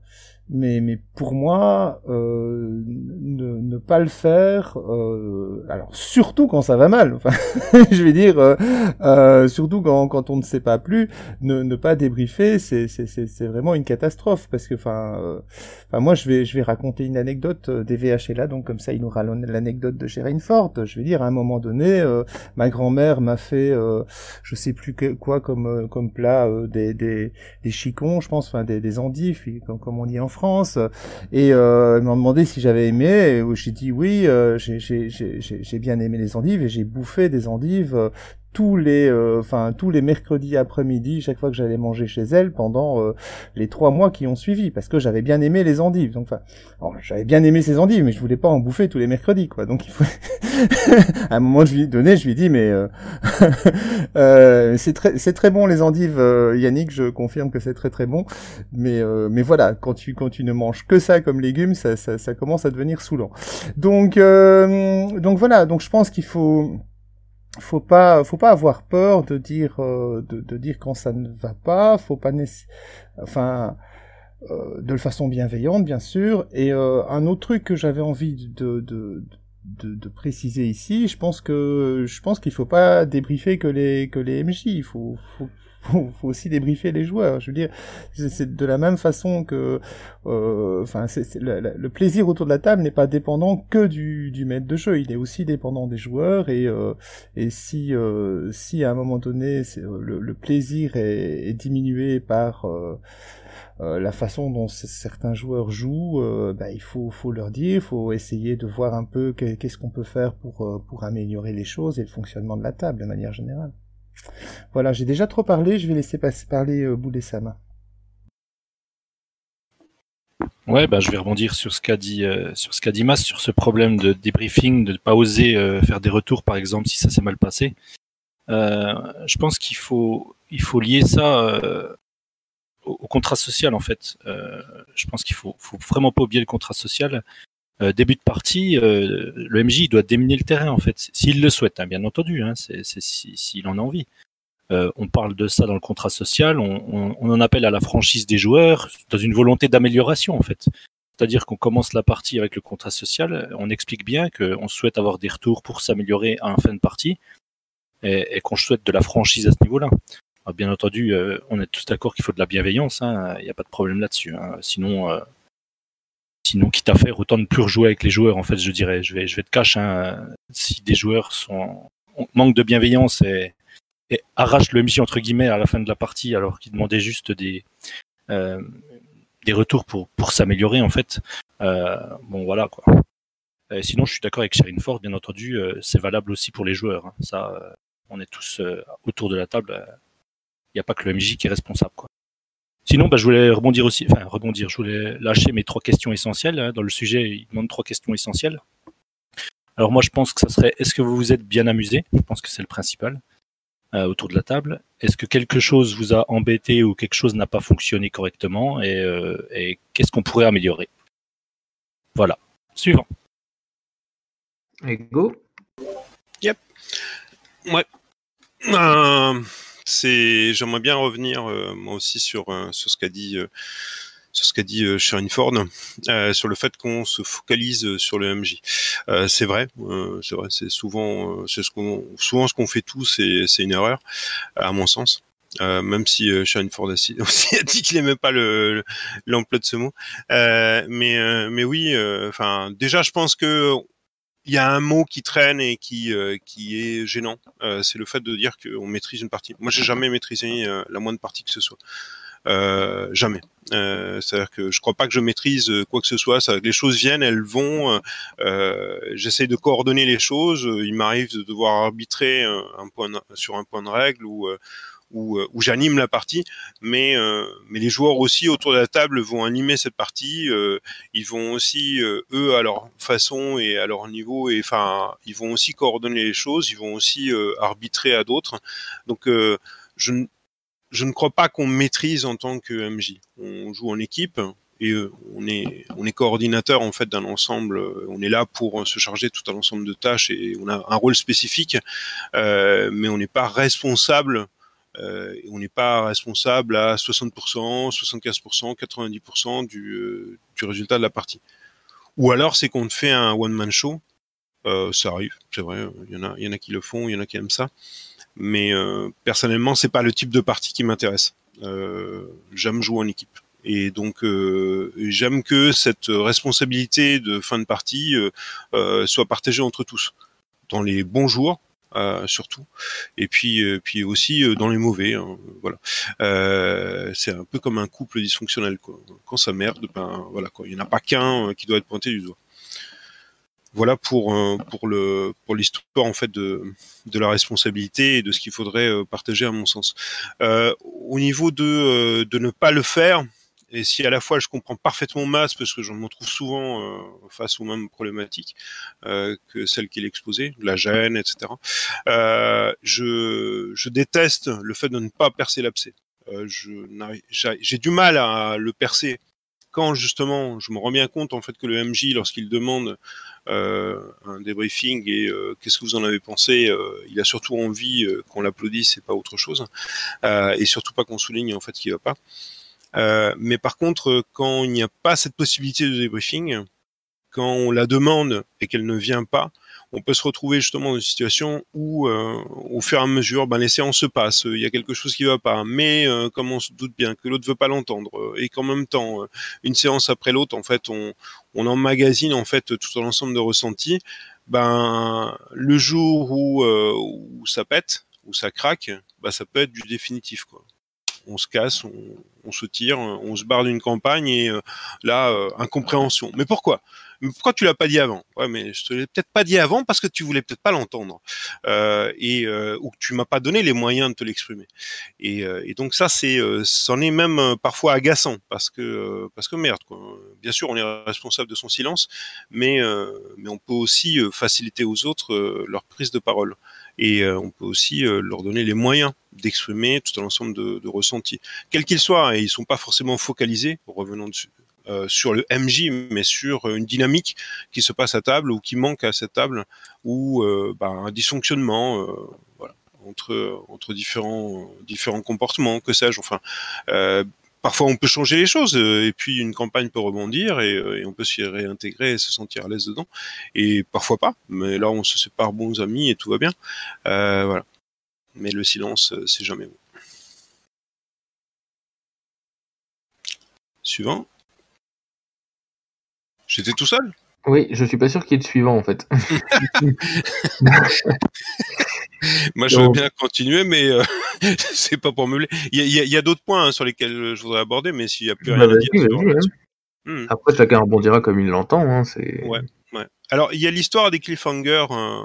mais, mais pour moi, euh, ne, ne, pas le faire, euh, alors surtout quand ça va mal, enfin, je vais dire, euh, euh, surtout quand, quand on ne sait pas plus, ne, ne pas débriefer, c'est, c'est, c'est vraiment une catastrophe, parce que, euh, enfin, moi je vais, je vais raconter une anecdote des VH là, donc comme ça il aura l'anecdote de Gérine Ford. Je vais dire, à un moment donné, ma grand-mère m'a fait, je sais plus quoi comme, comme plat, des, des, des chicons, je pense, enfin des, des endives, comme, comme on dit en France Et euh, ils m'ont demandé si j'avais aimé. Et j'ai dit oui euh, j'ai bien aimé les endives et j'ai bouffé des endives euh, tous les euh, enfin tous les mercredis après-midi chaque fois que j'allais manger chez elle pendant euh, les trois mois qui ont suivi parce que j'avais bien aimé les endives. Donc enfin j'avais bien aimé ces endives mais je voulais pas en bouffer tous les mercredis quoi. Donc il faut à un moment je lui donné je lui dit mais euh, c'est très c'est très bon les endives Yannick je confirme que c'est très très bon. Mais mais voilà quand tu quand tu ne manges que ça comme légumes ça ça, ça commence à devenir saoulant. Donc donc voilà donc je pense qu'il faut faut pas faut pas avoir peur de dire euh, de, dire quand ça ne va pas. Faut pas enfin euh, de façon bienveillante bien sûr. Et euh, un autre truc que j'avais envie de, de de, préciser ici, je pense que je pense qu'il faut pas débriefer que les que les MJ, il faut, faut, faut aussi débriefer les joueurs. Je veux dire, c'est de la même façon que, euh, enfin, le, le, plaisir autour de la table n'est pas dépendant que du, du maître de jeu. Il est aussi dépendant des joueurs et euh, et si euh, si à un moment donné le, le, plaisir est, est diminué par euh, euh, la façon dont certains joueurs jouent, euh, bah, il faut, faut leur dire, il faut essayer de voir un peu qu'est-ce qu'on peut faire pour, pour améliorer les choses et le fonctionnement de la table de manière générale. Voilà, j'ai déjà trop parlé, je vais laisser parler euh. Ouais, bah, je vais rebondir sur ce qu'a dit, euh, sur ce Mas, sur ce problème de débriefing, de ne pas oser euh, faire des retours, par exemple, si ça s'est mal passé. Euh, je pense qu'il faut, lier ça au, contrat social, en fait. Je pense qu'il faut, faut vraiment pas oublier le contrat social. Début de partie, le MJ doit déminer le terrain, en fait, s'il le souhaite, hein, bien entendu, hein, s'il si, en a envie. Euh, on parle de ça dans le contrat social, on, en appelle à la franchise des joueurs dans une volonté d'amélioration en fait. C'est-à-dire qu'on commence la partie avec le contrat social, on explique bien qu'on souhaite avoir des retours pour s'améliorer à la fin de partie et, qu'on souhaite de la franchise à ce niveau-là. Bien entendu, euh, on est tous d'accord qu'il faut de la bienveillance, il hein, n'y a pas de problème là-dessus. Sinon, euh, sinon, quitte à faire, autant ne plus rejouer avec les joueurs, en fait, je dirais, je vais, te cacher, hein, si des joueurs sont manque de bienveillance et, et arrache le MJ entre guillemets à la fin de la partie alors qu'il demandait juste des euh, des retours pour pour s'améliorer en fait. Euh, bon voilà quoi. Sinon je suis d'accord avec Sherine Ford bien entendu euh, c'est valable aussi pour les joueurs. Hein. Ça euh, on est tous autour de la table. Il n'y a pas que le MJ qui est responsable quoi. Sinon, bah, je voulais rebondir aussi, enfin rebondir, je voulais lâcher mes trois questions essentielles. Hein. Dans le sujet, il demande trois questions essentielles. Alors moi, je pense que ça serait, est-ce que vous vous êtes bien amusé? Je pense que c'est le principal euh, autour de la table. Est-ce que quelque chose vous a embêté ou quelque chose n'a pas fonctionné correctement? Et, euh, et qu'est-ce qu'on pourrait améliorer? Voilà. Suivant. Et go. Yep. Ouais. Euh, j'aimerais bien revenir euh, moi aussi sur euh, sur ce qu'a dit euh, sur ce qu'a dit Sharon Ford sur le fait qu'on se focalise sur le MJ. C'est vrai, c'est vrai, c'est souvent c'est ce qu'on souvent ce qu'on fait tous, c'est une erreur à mon sens. Même si Sharon Ford a, dit qu'il aimait pas le le- l'emploi de ce mot, mais mais oui, enfin déjà je pense que il y a un mot qui traîne et qui euh, qui est gênant, euh, c'est le fait de dire qu'on maîtrise une partie. Moi, j'ai jamais maîtrisé euh, la moindre partie que ce soit, euh, jamais. Euh, C'est-à-dire que je crois pas que je maîtrise euh, quoi que ce soit. Ça, les choses viennent, elles vont. J'essaye de coordonner les choses. Il m'arrive de devoir arbitrer un point de- sur un point de règle ou euh, où, euh, où j'anime la partie, mais euh, mais les joueurs aussi autour de la table vont animer cette partie. euh, ils vont aussi eux à leur façon et à leur niveau et enfin ils vont aussi coordonner les choses. Ils vont aussi arbitrer à d'autres. Donc je je ne crois pas qu'on maîtrise en tant que MJ. On joue en équipe et on est on est coordinateur en fait d'un ensemble. On est là pour se charger tout un ensemble de tâches et on a un rôle spécifique, mais on n'est pas responsable. Euh, on n'est pas responsable à 60%, 75%, 90% du, euh, résultat de la partie. Ou alors c'est qu'on fait un one man show. Euh, ça arrive, c'est vrai. Il y en a, il y en a qui le font, il y en a qui aiment ça mais euh, personnellement c'est pas le type de partie qui m'intéresse. Euh, j'aime jouer en équipe et donc euh, j'aime que cette responsabilité de fin de partie euh, euh, soit partagée entre tous dans les bons jours. Euh, surtout. Et puis euh, puis aussi euh, dans les mauvais hein, voilà. C'est un peu comme un couple dysfonctionnel quand ça merde ben voilà il y en a pas qu'un qui doit être pointé du doigt. Voilà pour pour le pour l'histoire en fait de de la responsabilité et de ce qu'il faudrait partager à mon sens. Au niveau de de ne pas le faire et si à la fois je comprends parfaitement Mas parce que je me trouve souvent euh, face aux mêmes problématiques euh, que celles qu'il exposait, la gêne, etc. Euh, je déteste le fait de ne pas percer l'abcès. J'ai du mal à le percer quand justement je me rends bien compte en fait que le MJ lorsqu'il demande un débriefing et qu'est-ce que vous en avez pensé Il a surtout envie qu'on l'applaudisse et pas autre chose, et surtout pas qu'on souligne en fait ce qui va pas. Euh, mais par contre, euh, quand il n'y a pas cette possibilité de débriefing, quand on la demande et qu'elle ne vient pas, on peut se retrouver justement dans une situation où, euh, au fur et à mesure, ben, les séances se passent, il y a quelque chose qui va pas, mais euh, comme on se doute bien que l'autre veut pas l'entendre, euh, et qu'en même temps, une séance après l'autre, en fait, on, on emmagasine en fait tout un ensemble de ressentis, ben le jour où, euh, où ça pète, où ça craque, ben, ça peut être du définitif quoi. On se casse, on, se tire, on se barre d'une campagne et euh, là euh, incompréhension. Mais pourquoi? Pourquoi tu l'as pas dit avant? Ouais, mais je te l'ai peut-être pas dit avant parce que tu voulais peut-être pas l'entendre euh, et ou que tu m'as pas donné les moyens de te l'exprimer. Et, donc ça c'est, c'en est même parfois agaçant parce que parce que merde. Bien sûr on est responsable de son silence, mais mais on peut aussi faciliter aux autres leur prise de parole et euh, on peut aussi euh, leur donner les moyens d'exprimer tout un ensemble de, ressentis, quels qu'ils soient, et ils sont pas forcément focalisés, revenons dessus, euh, sur le MJ, mais sur une dynamique qui se passe à table ou qui manque à cette table, ou bah, un dysfonctionnement, entre différents comportements, que sais-je. Parfois, on peut changer les choses euh, et puis une campagne peut rebondir et, euh, et on peut s'y réintégrer et se sentir à l'aise dedans. Et parfois pas, mais là, on se sépare bons amis et tout va bien. Euh, voilà. Mais le silence, c'est jamais bon. Suivant. J'étais tout seul? Oui, je suis pas sûr qu'il y ait de suivant en fait. Moi, je veux bien continuer, mais euh, c'est pas pour meubler. Il y a, d'autres points hein, sur lesquels je voudrais aborder, mais s'il n'y a plus Bah, rien à dire. Hmm. Après, chacun rebondira comme il l'entend. Hein, c'est... Ouais. Ouais. Alors, il y a l'histoire des cliffhangers. euh,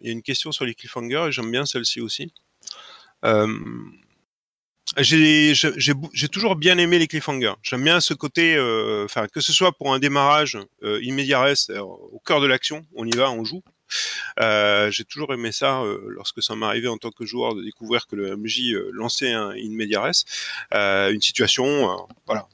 Il y a une question sur les cliffhangers et j'aime bien celle-ci aussi. Euh, j'ai toujours bien aimé les cliffhangers. J'aime bien ce côté, euh, que ce soit pour un démarrage euh, immédiat, au cœur de l'action, on y va, on joue. Euh, j'ai toujours aimé ça euh, lorsque ça m'arrivait en tant que joueur de découvrir que le MJ euh, lançait un in une situation, voilà,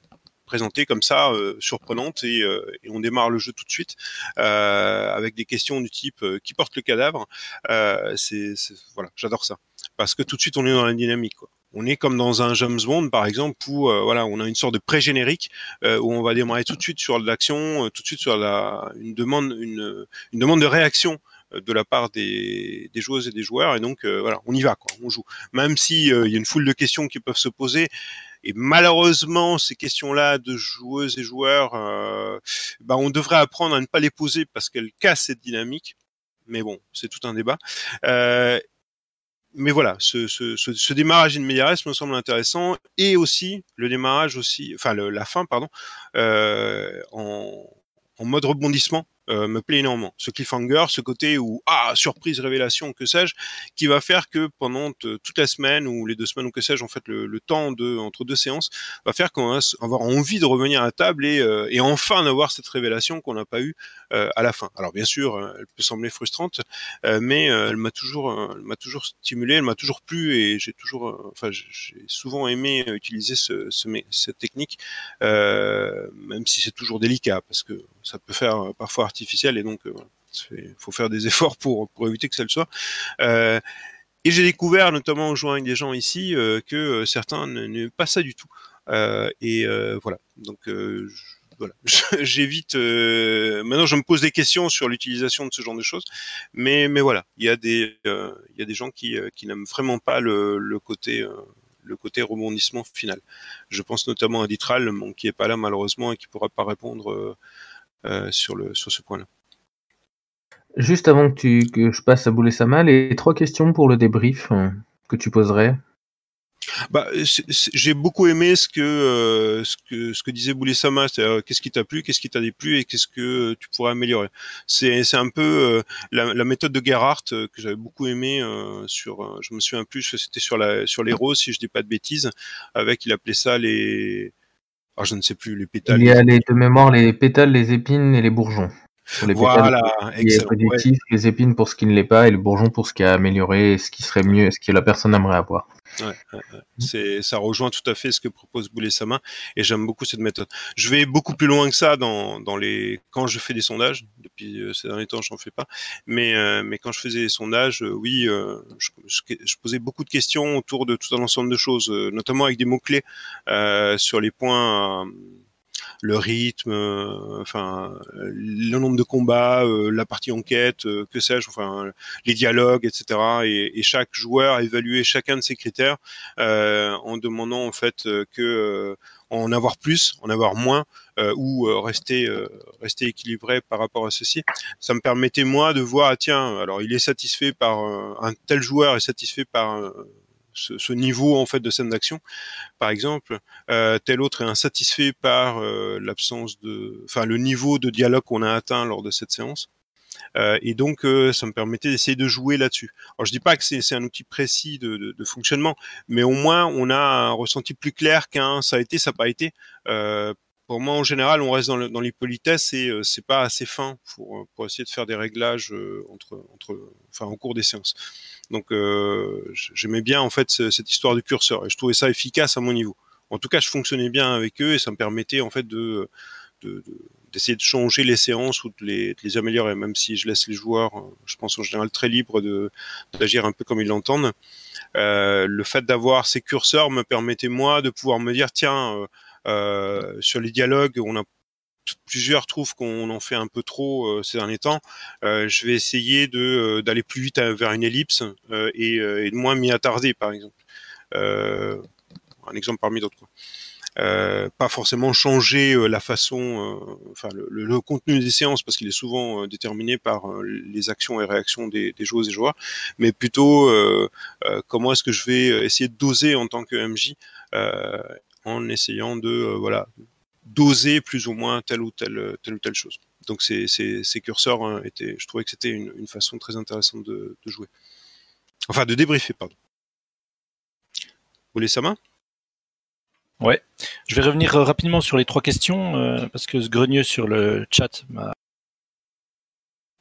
présentée comme ça, surprenante, et, on démarre le jeu tout de suite avec des questions du type qui porte le cadavre. voilà, j'adore ça parce que tout de suite on est dans la dynamique. Quoi on est comme dans un James Bond par exemple où euh, voilà on a une sorte de pré-générique euh, où on va démarrer tout de suite sur l'action euh, tout de suite sur la une demande une, demande de réaction de la part des, des joueuses et des joueurs et donc voilà on y va quoi on joue même si il y a une foule de questions qui peuvent se poser et malheureusement, ces questions-là de joueuses et joueurs, bah, on devrait apprendre à ne pas les poser parce qu'elles cassent cette dynamique. Mais bon, c'est tout un débat. Mais voilà, ce, démarrage in me semble intéressant et aussi le démarrage aussi, enfin la fin pardon, euh, en mode rebondissement euh, me plaît énormément. Ce cliffhanger, ce côté où ah surprise, révélation, que sais-je, qui va faire que pendant toute la semaine ou les deux semaines ou que sais-je, en fait le, temps de entre deux séances va faire qu'on va avoir envie de revenir à table et, euh, et enfin d'avoir cette révélation qu'on n'a pas eu euh, à la fin. Alors bien sûr, elle peut sembler frustrante, mais elle m'a toujours, elle toujours stimulé, elle m'a toujours plu et j'ai toujours, enfin j'ai souvent aimé utiliser ce, ce cette technique, même si c'est toujours délicat parce que ça peut faire parfois artificielle et donc il euh, faut faire des efforts pour, éviter que ça le soit. Euh, et j'ai découvert, notamment en jouant avec des gens ici, euh, que certains n'aiment pas ça du tout. et voilà. Donc voilà, j'évite. maintenant, je me pose des questions sur l'utilisation de ce genre de choses, mais voilà, il y a des il gens qui n'aiment vraiment pas le, côté rebondissement final. Je pense notamment à Ditral, qui est pas là malheureusement et qui pourra pas répondre sur, le, sur ce point-là. Juste avant que, tu, que je passe à Boulet Sama, les trois questions pour le débrief euh, que tu poserais bah, j'ai beaucoup aimé ce que, euh, ce que ce que disait Boulet Sama, c'est-à-dire qu'est-ce qui t'a plu, qu'est-ce qui t'a déplu et qu'est-ce que tu pourrais améliorer. C'est c'est un peu la, la, méthode de Gerhardt que j'avais beaucoup aimé sur, je me souviens plus, c'était sur la sur les roses si je dis pas de bêtises, avec il appelait ça les ah, je ne sais plus, les pétales. Il y a les, de mémoire les pétales, les épines et les bourgeons. Les voilà, pétales, les épines pour ce qui ne l'est pas et le bourgeon pour ce qui a amélioré, ce qui serait mieux, ce que la personne aimerait avoir. Ouais, C'est, ça rejoint tout à fait ce que propose Boulet Sama et j'aime beaucoup cette méthode. Je vais beaucoup plus loin que ça dans, dans les quand je fais des sondages. Depuis euh, ces derniers temps, j'en fais pas, mais euh, mais quand je faisais des sondages, euh, oui, je, je, posais beaucoup de questions autour de tout un ensemble de choses, notamment avec des mots clés sur les points le rythme, euh, enfin le nombre de combats, euh, la partie enquête, euh, que sais-je, enfin les dialogues, etc. Et, et, chaque joueur évaluait chacun de ces critères en demandant en fait que en avoir plus, en avoir moins, ou rester rester équilibré par rapport à ceci. Ça me permettait moi de voir, ah, tiens, alors il est satisfait par un tel joueur est satisfait par ce, niveau en fait de scène d'action, par exemple, euh, tel autre est insatisfait par euh, l'absence de, enfin le niveau de dialogue qu'on a atteint lors de cette séance. Euh, et donc, ça me permettait d'essayer de jouer là-dessus. Alors, je dis pas que c'est un outil précis de, fonctionnement, mais au moins, on a un ressenti plus clair qu'un ça a été, ça n'a pas été. Pour moi, en général, on reste dans l'hypolitesse et c'est pas assez fin pour, pour essayer de faire des réglages entre, entre, enfin, au cours des séances. Donc euh, j'aimais bien en fait cette histoire du curseur et je trouvais ça efficace à mon niveau. En tout cas, je fonctionnais bien avec eux et ça me permettait en fait de, d'essayer de, changer les séances ou de les, améliorer, même si je laisse les joueurs, euh, je pense en général très libres d'agir un peu comme ils l'entendent. Euh, le fait d'avoir ces curseurs me permettait moi de pouvoir me dire tiens euh, euh sur les dialogues on a plusieurs trouvent qu'on en fait un peu trop euh, ces derniers temps. Euh, je vais essayer de euh, d'aller plus vite vers une ellipse et, et, de moins m'y attarder, par exemple. un exemple parmi d'autres. Euh, pas forcément changer la façon, enfin le, le, contenu des séances parce qu'il est souvent déterminé par les actions et réactions des, des joueuses et joueurs, mais plutôt comment est-ce que je vais essayer de doser en tant que MJ en essayant de voilà doser plus ou moins telle ou telle, telle chose. Donc ces, curseurs hein, étaient, je trouvais que c'était une, façon très intéressante de, jouer. Enfin, de débriefer, pardon. Vous main? Ouais. Je vais revenir euh, rapidement sur les trois questions euh, parce que ce grenieux sur le chat m'a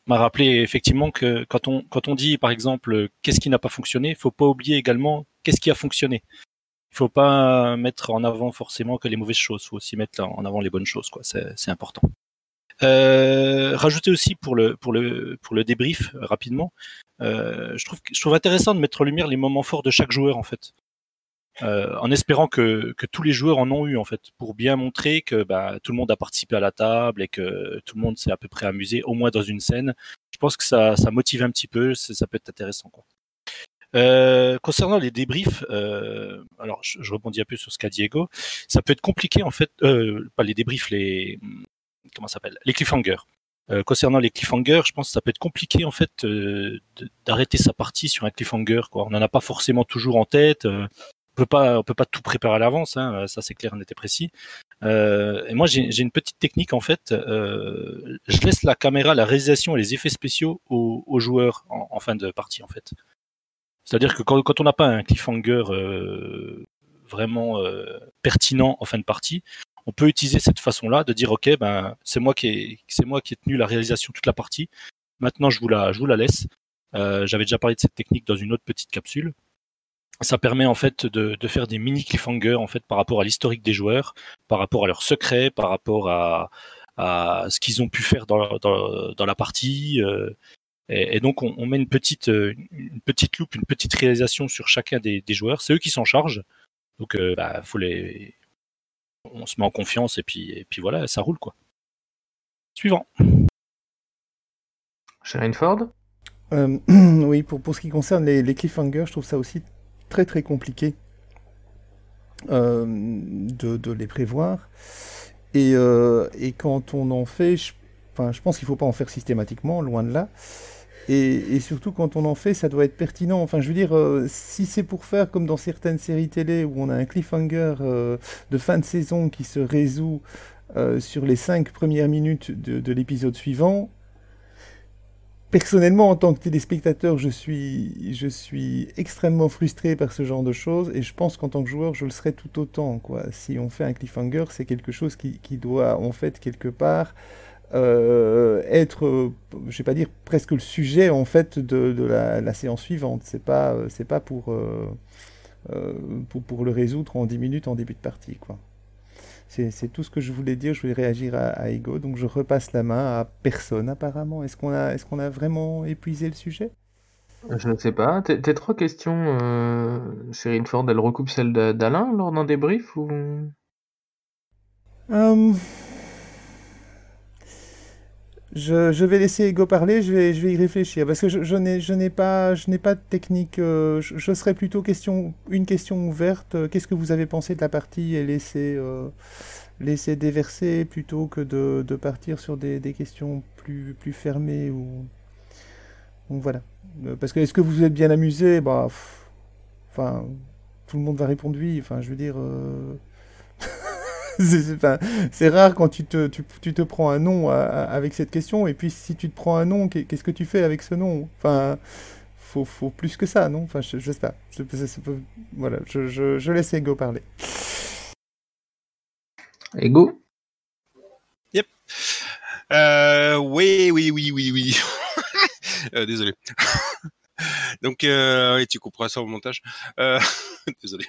rappelé effectivement que quand on quand on dit par exemple qu'est-ce qui n'a pas fonctionné, faut pas oublier également qu'est-ce qui a fonctionné faut pas mettre en avant forcément que les mauvaises choses, faut aussi mettre en avant les bonnes choses, quoi. C'est important. Euh, rajouter aussi pour le pour le pour le débrief euh, rapidement, euh, je trouve je trouve intéressant de mettre en lumière les moments forts de chaque joueur en fait, euh, en espérant que que tous les joueurs en ont eu en fait, pour bien montrer que bah, tout le monde a participé à la table et que tout le monde s'est à peu près amusé au moins dans une scène. Je pense que ça ça motive un petit peu, ça peut être intéressant quoi. Euh, concernant les débriefs, euh, alors je, je, rebondis un peu sur ce qu'a Diego, ça peut être compliqué en fait, euh, pas les débriefs, les comment s'appelle, les cliffhangers. Concernant les cliffhangers, je pense que ça peut être compliqué en fait d'arrêter sa partie sur un cliffhanger. On n'en a pas forcément toujours en tête. On peut pas, peut pas tout préparer à l'avance. Hein, ça c'est clair, on était précis. et moi j'ai une petite technique en fait. je laisse la caméra, la réalisation et les effets spéciaux aux, aux joueurs en, en, fin de partie en fait. C'est-à-dire que quand, on n'a pas un cliffhanger vraiment pertinent en fin de partie, on peut utiliser cette façon-là de dire ok ben c'est moi qui ai c'est moi qui ai tenu la réalisation toute la partie. Maintenant je vous la je vous la laisse. Euh, J'avais déjà parlé de cette technique dans une autre petite capsule. Ça permet en fait de, de faire des mini cliffhangers en fait par rapport à l'historique des joueurs, par rapport à leurs secrets, par rapport à, à ce qu'ils ont pu faire dans, dans, la partie. Euh, et, et, donc on, on, met une petite une petite loupe, une petite réalisation sur chacun des, des joueurs. C'est eux qui s'en chargent. Donc euh, bah, faut les on se met en confiance et puis, et puis voilà, ça roule quoi. Suivant. Sharon Ford euh, Oui, pour, pour ce qui concerne les, les, cliffhangers, je trouve ça aussi très très compliqué euh, de, de, les prévoir. Et, euh, et, quand on en fait, je, enfin, je pense qu'il ne faut pas en faire systématiquement, loin de là. Et, surtout quand on en fait, ça doit être pertinent. Enfin, je veux dire, euh, si c'est pour faire comme dans certaines séries télé où on a un cliffhanger euh, de fin de saison qui se résout euh, sur les cinq premières minutes de, de l'épisode suivant, personnellement, en tant que téléspectateur, je suis, je suis extrêmement frustré par ce genre de choses et je pense qu'en tant que joueur, je le serais tout autant. Quoi. Si on fait un cliffhanger, c'est quelque chose qui doit, en fait, quelque part euh, être, je vais pas dire presque le sujet en fait de, de la, la, séance suivante. C'est pas, c'est pas pour, euh, euh, pour, pour le résoudre en 10 minutes en début de partie quoi. C'est tout ce que je voulais dire. Je voulais réagir à, à, Ego, donc je repasse la main à personne apparemment. Est-ce qu'on a, est-ce qu'on a vraiment épuisé le sujet? Je ne sais pas. Tes, trois questions, euh, Cyril Ford, elle recoupe celle d'Alain lors d'un débrief ou? Je, je, vais laisser Ego parler, je vais, je vais y réfléchir, parce que je, je n'ai pas, pas de technique, euh, je, je, serais plutôt question, une question ouverte, qu'est-ce que vous avez pensé de la partie et laisser, euh, laisser déverser plutôt que de, de partir sur des, des, questions plus, plus fermées ou... Donc voilà. Euh, parce que est-ce que vous êtes bien amusé? Bah, enfin, tout le monde va répondre oui, enfin, je veux dire... Euh... c'est rare quand tu te, tu, tu, te prends un nom à, à, avec cette question, et puis si tu te prends un nom, qu'est-ce que tu fais avec ce nom? Enfin, faut, faut plus que ça, non? Enfin, je, je sais pas. Je, voilà, je, je, je laisse Ego parler. Ego? Yep. Euh, oui, oui, oui, oui, oui. euh, désolé. Donc, euh, tu couperas ça au montage. Euh, désolé.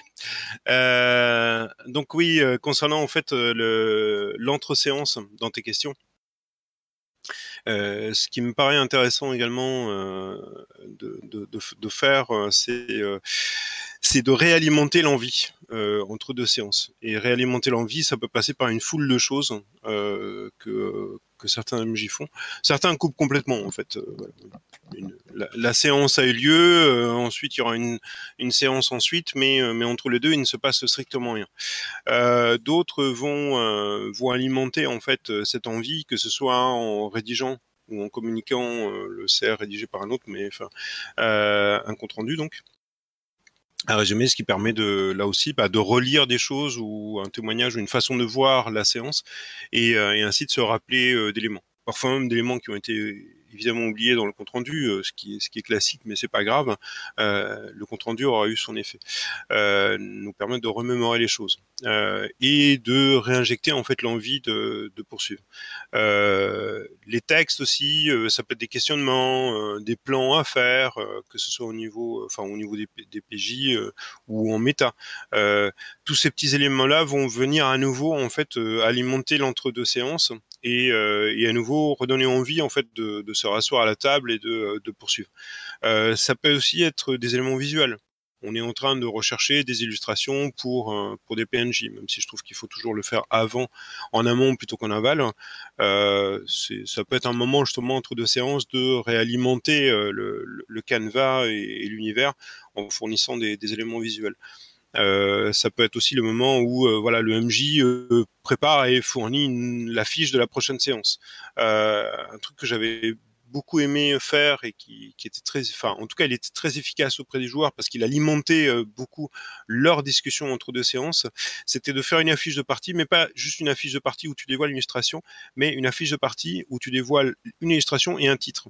Euh, donc oui, concernant en fait le l'entre-séance dans tes questions, ce qui me paraît intéressant également de, faire, c'est de réalimenter l'envie entre deux séances. Et réalimenter l'envie, ça peut passer par une foule de choses que, que certains MJ font. Certains coupent complètement, en fait. Une, la, séance a eu lieu, euh, ensuite il y aura une, une séance ensuite, mais, mais entre les deux, il ne se passe strictement rien. Euh, d'autres vont, euh, vont alimenter en fait cette envie, que ce soit en rédigeant ou en communiquant le CR rédigé par un autre, mais un compte rendu donc un résumé, ce qui permet de là aussi bah, de relire des choses ou un témoignage ou une façon de voir la séance et, euh, et ainsi de se rappeler euh, d'éléments. Parfois même d'éléments qui ont été évidemment oublié dans le compte rendu, ce qui est ce qui est classique, mais c'est pas grave. le compte rendu aura eu son effet, nous permettre de remémorer les choses et de réinjecter en fait l'envie de, de poursuivre. les textes aussi, ça peut être des questionnements, des plans à faire, que ce soit au niveau, enfin au niveau des, des PJ ou en méta. tous ces petits éléments-là vont venir à nouveau en fait alimenter l'entre-deux séances et, euh, et, à nouveau redonner envie en fait de, se rasseoir à la table et de, de poursuivre. Euh, ça peut aussi être des éléments visuels. On est en train de rechercher des illustrations pour euh, pour des PNJ, même si je trouve qu'il faut toujours le faire avant, en amont plutôt qu'en aval. Euh, ça peut être un moment justement entre deux séances de réalimenter euh, le, le, canevas et, l'univers en fournissant des éléments visuels. Euh, ça peut être aussi le moment où euh, voilà le MJ euh, prépare et fournit la fiche de la prochaine séance. un truc que j'avais beaucoup aimé faire et qui, était très, en tout cas, il était très efficace auprès des joueurs parce qu'il alimentait beaucoup leur discussion entre deux séances. C'était de faire une affiche de partie, mais pas juste une affiche de partie où tu dévoiles l'illustration, mais une affiche de partie où tu dévoiles une illustration et un titre.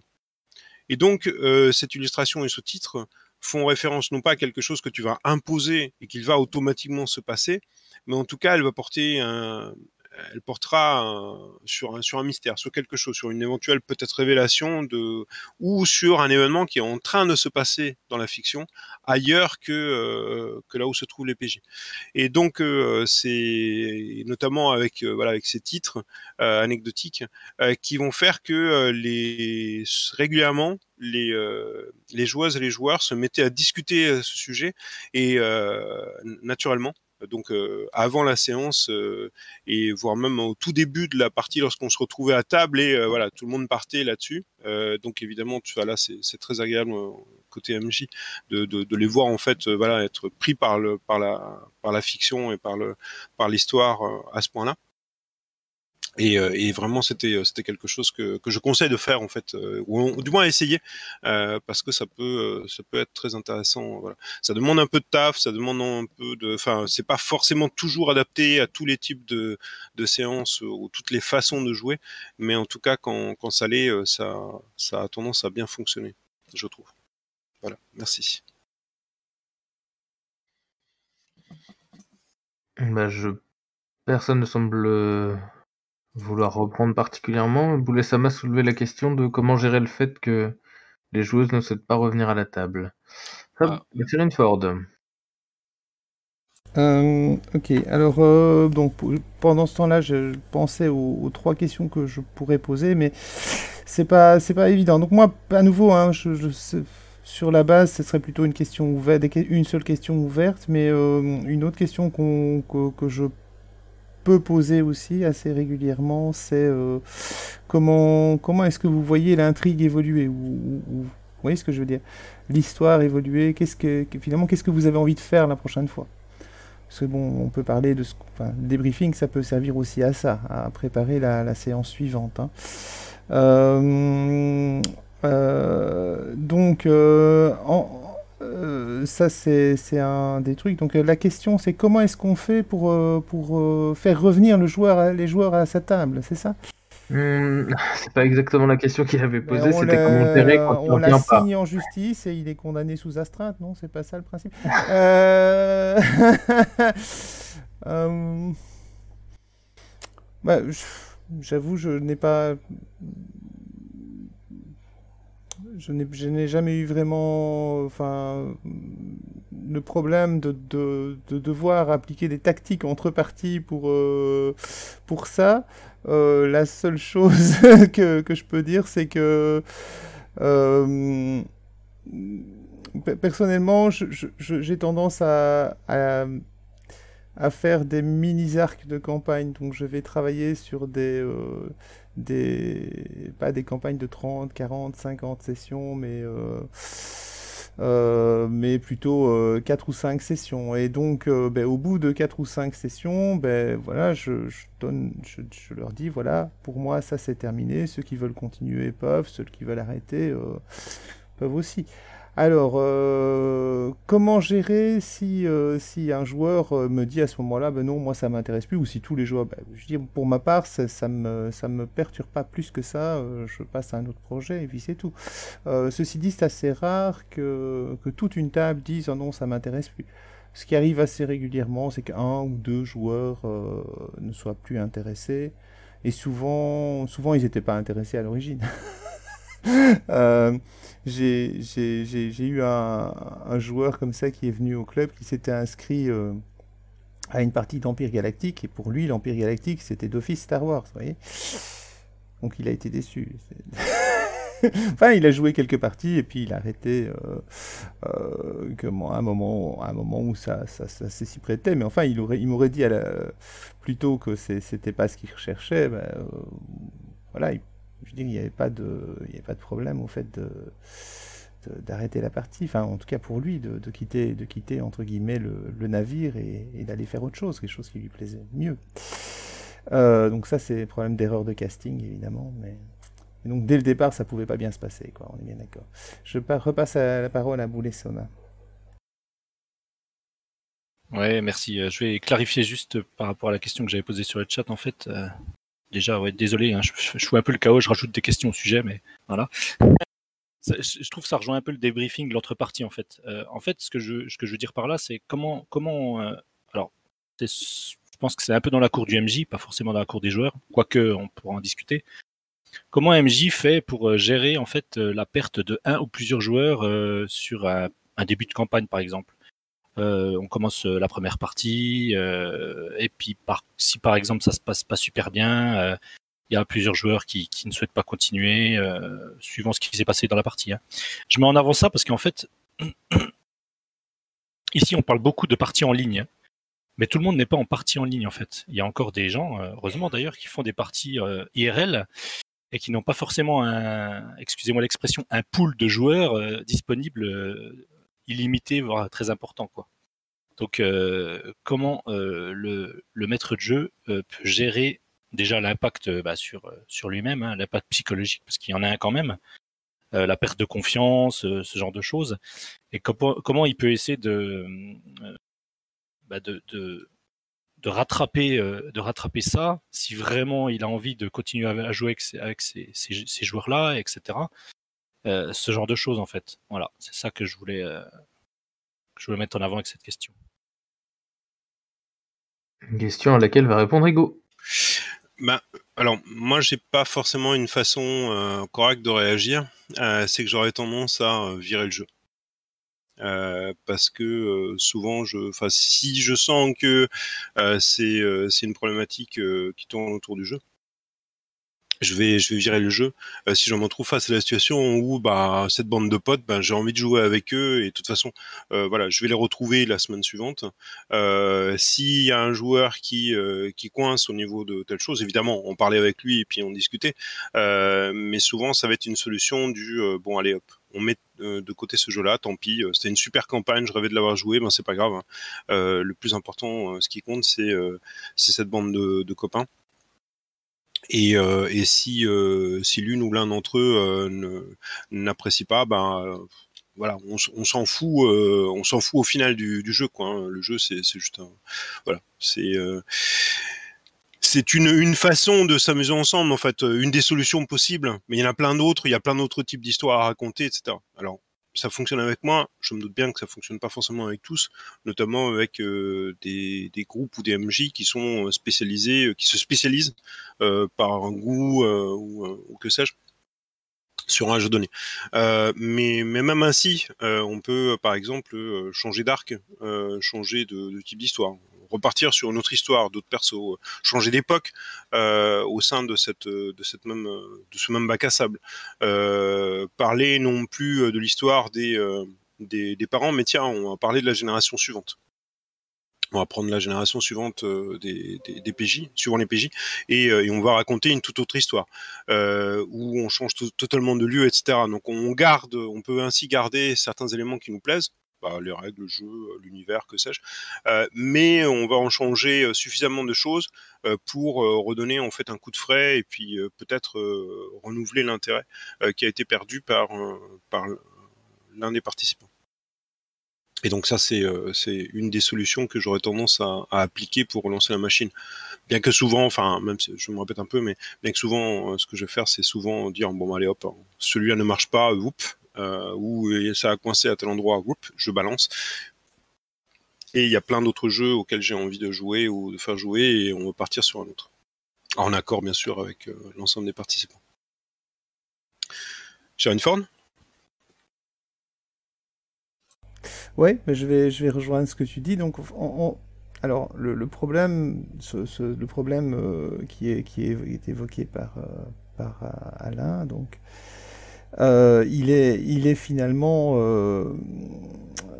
Et donc, cette illustration et ce titre font référence non pas à quelque chose que tu vas imposer et qu'il va automatiquement se passer, mais en tout cas, elle va porter un, elle portera sur, un, mystère, sur quelque chose, sur une éventuelle peut-être révélation de, ou sur un événement qui est en train de se passer dans la fiction ailleurs que, euh, que là où se trouvent les PJ. Et donc euh, c'est notamment avec euh, voilà avec ces titres anecdotiques qui vont faire que les régulièrement les, les joueuses et les joueurs se mettaient à discuter ce sujet et naturellement donc euh, avant la séance euh, et voire même au tout début de la partie lorsqu'on se retrouvait à table et euh, voilà tout le monde partait là-dessus. donc évidemment tu vois là c'est très agréable côté MJ de, de, de, les voir en fait voilà être pris par le par la par la fiction et par le par l'histoire à ce point-là. Et, euh, et, vraiment, c'était euh, c'était quelque chose que, que je conseille de faire en fait, euh, ou, du moins essayer, euh, parce que ça peut ça peut être très intéressant. Voilà. Ça demande un peu de taf, ça demande un peu de, enfin, c'est pas forcément toujours adapté à tous les types de, de séances ou toutes les façons de jouer, mais en tout cas, quand, quand ça l'est, ça ça a tendance à bien fonctionner, je trouve. Voilà, merci. Bah, je personne ne semble vouloir reprendre particulièrement, Boulesama soulever la question de comment gérer le fait que les joueuses ne souhaitent pas revenir à la table. Ah. une Ford. Euh, ok, alors euh, donc pendant ce temps-là, je pensais aux, trois questions que je pourrais poser, mais c'est pas c'est pas évident. Donc moi, à nouveau, hein, je, sur la base, ce serait plutôt une question ouverte, une seule question ouverte, mais euh, une autre question qu'on que, que je poser aussi assez régulièrement, c'est euh, comment, comment est-ce que vous voyez l'intrigue évoluer ou, Vous voyez ce que je veux dire? L'histoire évoluer, qu'est-ce que, finalement, qu'est-ce que vous avez envie de faire la prochaine fois? Parce que bon, on peut parler de ce, débriefing, ça peut servir aussi à ça, à préparer la, séance suivante. Hein. Euh, euh, donc, en, euh, ça, c'est un des trucs. Donc, euh, la question, c'est comment est-ce qu'on fait pour, euh, pour faire revenir le joueur, les joueurs à sa table, c'est ça? Hmm, C'est pas exactement la question qu'il avait posée, c'était comment on quand On l'a signé en justice et il est condamné sous astreinte, non? C'est pas ça le principe. Bah, J'avoue, je n'ai pas je n'ai jamais eu vraiment enfin, le problème de, de, de, devoir appliquer des tactiques entre parties pour, euh, pour ça. Euh, la seule chose que, que, je peux dire, c'est que euh, personnellement, j'ai tendance à, à, faire des mini-arcs de campagne. Donc je vais travailler sur des des pas des campagnes de 30, 40, 50 sessions, mais euh, euh, mais plutôt euh, 4 ou 5 sessions. Et donc, euh, ben, au bout de 4 ou 5 sessions, ben, voilà, je, je donne, je, leur dis, voilà, pour moi, ça c'est terminé. Ceux qui veulent continuer peuvent, ceux qui veulent arrêter euh, peuvent aussi. Alors, euh, comment gérer si, euh, si un joueur euh, me dit à ce moment-là, ben non, moi ça m'intéresse plus, ou si tous les joueurs, ben, je dis pour ma part, ça, ça me ça me perturbe pas plus que ça, je passe à un autre projet et puis c'est tout. Ceci dit, c'est assez rare que, que toute une table dise, oh non, ça m'intéresse plus. Ce qui arrive assez régulièrement, c'est qu'un ou deux joueurs ne soient plus intéressés, et souvent, souvent ils n'étaient pas intéressés à l'origine. Euh, j'ai eu un, joueur comme ça qui est venu au club, qui s'était inscrit euh, à une partie d'Empire Galactique, et pour lui, l'Empire Galactique, c'était d'office Star Wars, vous voyez. Donc il a été déçu. Enfin, il a joué quelques parties, et puis il a arrêté euh, euh, moi, à un moment, à un moment où ça, ça, ça, s'y prêtait. Mais enfin, il aurait, il m'aurait dit à la, plutôt que c'était pas ce qu'il recherchait. ben, euh, voilà, il- je veux dire, il n'y avait pas de, problème au fait d'arrêter la partie, enfin en tout cas pour lui, de, quitter, de quitter entre guillemets le, navire et, d'aller faire autre chose, quelque chose qui lui plaisait mieux. Euh, donc ça c'est problème d'erreur de casting évidemment, mais donc dès le départ ça pouvait pas bien se passer. On est bien d'accord. Je pa- repasse la parole à Boulet Soma. Ouais, merci. Euh, Je vais clarifier juste par rapport à la question que j'avais posée sur le chat. En fait, euh, déjà, ouais, désolé, hein, je, je, fous un peu le chaos, je rajoute des questions au sujet, mais voilà. Je trouve que ça rejoint un peu le débriefing de l'autre partie, en fait. Euh, en fait, ce que je, ce que je veux dire par là, c'est comment, comment, euh, alors, je pense que c'est un peu dans la cour du MJ, pas forcément dans la cour des joueurs, quoique on pourra en discuter. Comment MJ fait pour euh, gérer en fait la perte de un ou plusieurs joueurs sur un début de campagne, par exemple? Euh, on commence euh, la première partie, euh, et puis si par exemple ça se passe pas super bien, il y a plusieurs joueurs qui, ne souhaitent pas continuer, suivant ce qui s'est passé dans la partie. hein. Je mets en avant ça parce qu'en fait, ici on parle beaucoup de parties en ligne, hein. mais tout le monde n'est pas en partie en ligne en fait. Il y a encore des gens, heureusement d'ailleurs, qui font des parties IRL et qui n'ont pas forcément un, excusez-moi l'expression, un pool de joueurs disponible euh, illimité, voire très important quoi. Donc, euh, comment euh, le, le maître de jeu euh, peut gérer déjà l'impact euh, bah, sur, euh, sur lui-même, hein, l'impact psychologique, parce qu'il y en a un quand même, euh, la perte de confiance, ce genre de choses, et comment, il peut essayer de, bah, de, de, de rattraper, de rattraper ça, si vraiment il a envie de continuer à, jouer avec avec ces, ces, ces joueurs-là, etc. Euh, ce genre de choses, en fait. Voilà, c'est ça que je voulais, euh, que je voulais mettre en avant avec cette question. Une question à laquelle va répondre Ego. Ben, alors, moi, j'ai pas forcément une façon euh, correcte de réagir. Euh, c'est que j'aurais tendance à euh, virer le jeu. Euh, parce que euh, souvent, je, enfin, si je sens que euh, c'est euh, c'est une problématique euh, qui tourne autour du jeu, je vais je vais virer le jeu. Euh, si je me retrouve face à la situation où bah cette bande de potes, ben j'ai envie de jouer avec eux et de toute façon, euh, voilà, je vais les retrouver la semaine suivante. Euh, S'il y a un joueur qui euh, qui coince au niveau de telle chose, évidemment, on parlait avec lui et puis on discutait. Euh, mais souvent, ça va être une solution du bon allez hop, on met de côté ce jeu-là, tant pis. C'était une super campagne, je rêvais de l'avoir joué, ben c'est pas grave. hein. Euh, le plus important, ce qui compte, c'est euh, cette bande de, de copains. Et, euh, et si, euh, si l'une ou l'un d'entre eux euh, n'apprécie pas, ben voilà, on, s'en fout, euh, on s'en fout au final du, du jeu, quoi. hein. Le jeu, c'est juste un, voilà, c'est euh, c'est une, une façon de s'amuser ensemble, en fait, une des solutions possibles. Mais il y en a plein d'autres, il y a plein d'autres types d'histoires à raconter, etc. Alors, ça fonctionne avec moi. Je me doute bien que ça fonctionne pas forcément avec tous, notamment avec euh, des, groupes ou des MJ qui sont spécialisés, euh, qui se spécialisent euh, par un goût euh, ou, euh, que sais-je sur un jeu donné. Euh, mais, même ainsi, euh, on peut euh, par exemple euh, changer d'arc, euh, changer de type d'histoire, repartir sur une autre histoire, d'autres persos, euh, changer d'époque euh, au sein euh, de ce même bac à sable. Parler non plus de l'histoire des, parents, mais tiens, on va parler de la génération suivante. On va prendre la génération suivante des, des, PJ, suivant les PJ, et, on va raconter une toute autre histoire où on change to- totalement de lieu, etc. Donc on garde, on peut ainsi garder certains éléments qui nous plaisent, bah, les règles, le jeu, euh, l'univers, que sais-je, euh, mais on va en changer euh, suffisamment de choses pour redonner en fait un coup de frais et puis peut-être renouveler l'intérêt qui a été perdu par l'un des participants. Et donc ça, c'est une des solutions que j'aurais tendance à, appliquer pour relancer la machine. Bien que souvent, enfin, même si je me répète un peu, mais bien que souvent, ce que je vais faire, c'est souvent dire, bon, allez hop, celui-là ne marche pas, euh, ou ça a coincé à tel endroit, whoop, je balance. Et il y a plein d'autres jeux auxquels j'ai envie de jouer ou de faire jouer, et on va partir sur un autre. En accord, bien sûr, avec l'ensemble des participants. Sharon Ford Oui, je vais, je vais rejoindre ce que tu dis. Donc, alors, le, problème, le problème euh, qui, est, qui est évoqué par, euh, par euh, Alain, donc, il, est, il est finalement.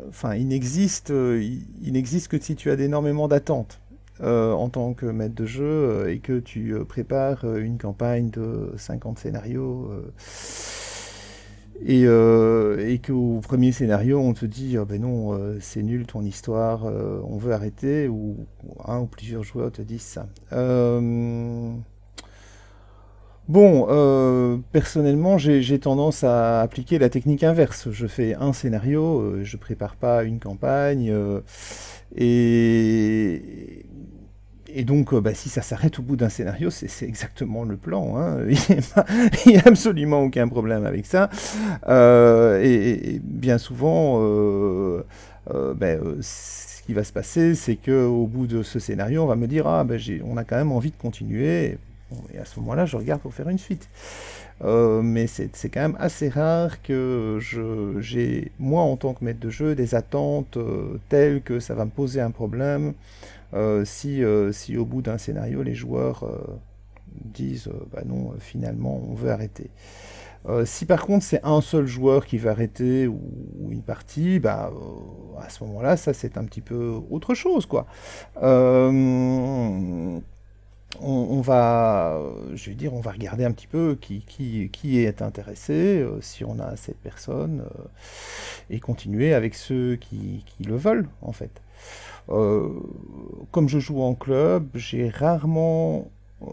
Enfin, il n'existe, il, n'existe que si tu as énormément d'attentes. en tant que maître de jeu et que tu prépares une campagne de 50 scénarios et, euh, et qu'au premier scénario, on te dit oh ben non, euh, c'est nul ton histoire, euh, on veut arrêter, ou un ou plusieurs joueurs te disent ça. Euh, bon, personnellement, j'ai tendance à appliquer la technique inverse. Je fais un scénario, je prépare pas une campagne, et, et donc, euh, bah, si ça s'arrête au bout d'un scénario, c'est exactement le plan. Hein. Il n'y a, absolument aucun problème avec ça. Euh, et, bien souvent, euh, ben, ce qui va se passer, c'est qu'au bout de ce scénario, on va me dire Ah, ben, on a quand même envie de continuer. Et à ce moment-là, je regarde pour faire une suite. mais c'est quand même assez rare que j'ai, moi en tant que maître de jeu, des attentes telles que ça va me poser un problème. Euh, si, euh, si au bout d'un scénario, les joueurs euh, disent bah non, finalement, on veut arrêter. si par contre c'est un seul joueur qui va arrêter ou, une partie, bah, à ce moment-là, ça c'est un petit peu autre chose, quoi. On, va, je on va regarder un petit peu qui, est intéressé, si on a cette personne, et continuer avec ceux qui, le veulent, en fait. Euh, comme je joue en club, j'ai rarement euh,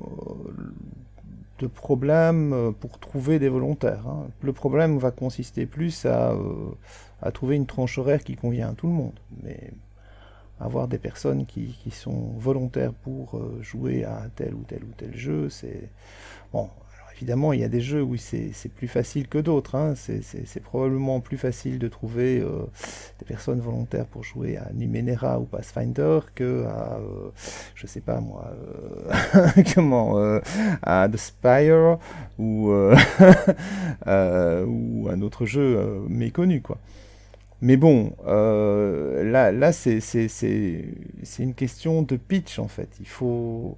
de problème euh, pour trouver des volontaires. Hein. Le problème va consister plus à, trouver une tranche horaire qui convient à tout le monde. Avoir des personnes qui, sont volontaires pour jouer à tel ou tel ou tel jeu, c'est... Bon, Évidemment, il y a des jeux où c'est plus facile que d'autres. Hein. C'est probablement plus facile de trouver euh, des personnes volontaires pour jouer à Numenera ou Pathfinder que à, euh, je sais pas moi, euh, comment, à The Spire ou, ou un autre jeu méconnu, quoi. Mais bon, là, là c'est une question de pitch en fait. Il faut,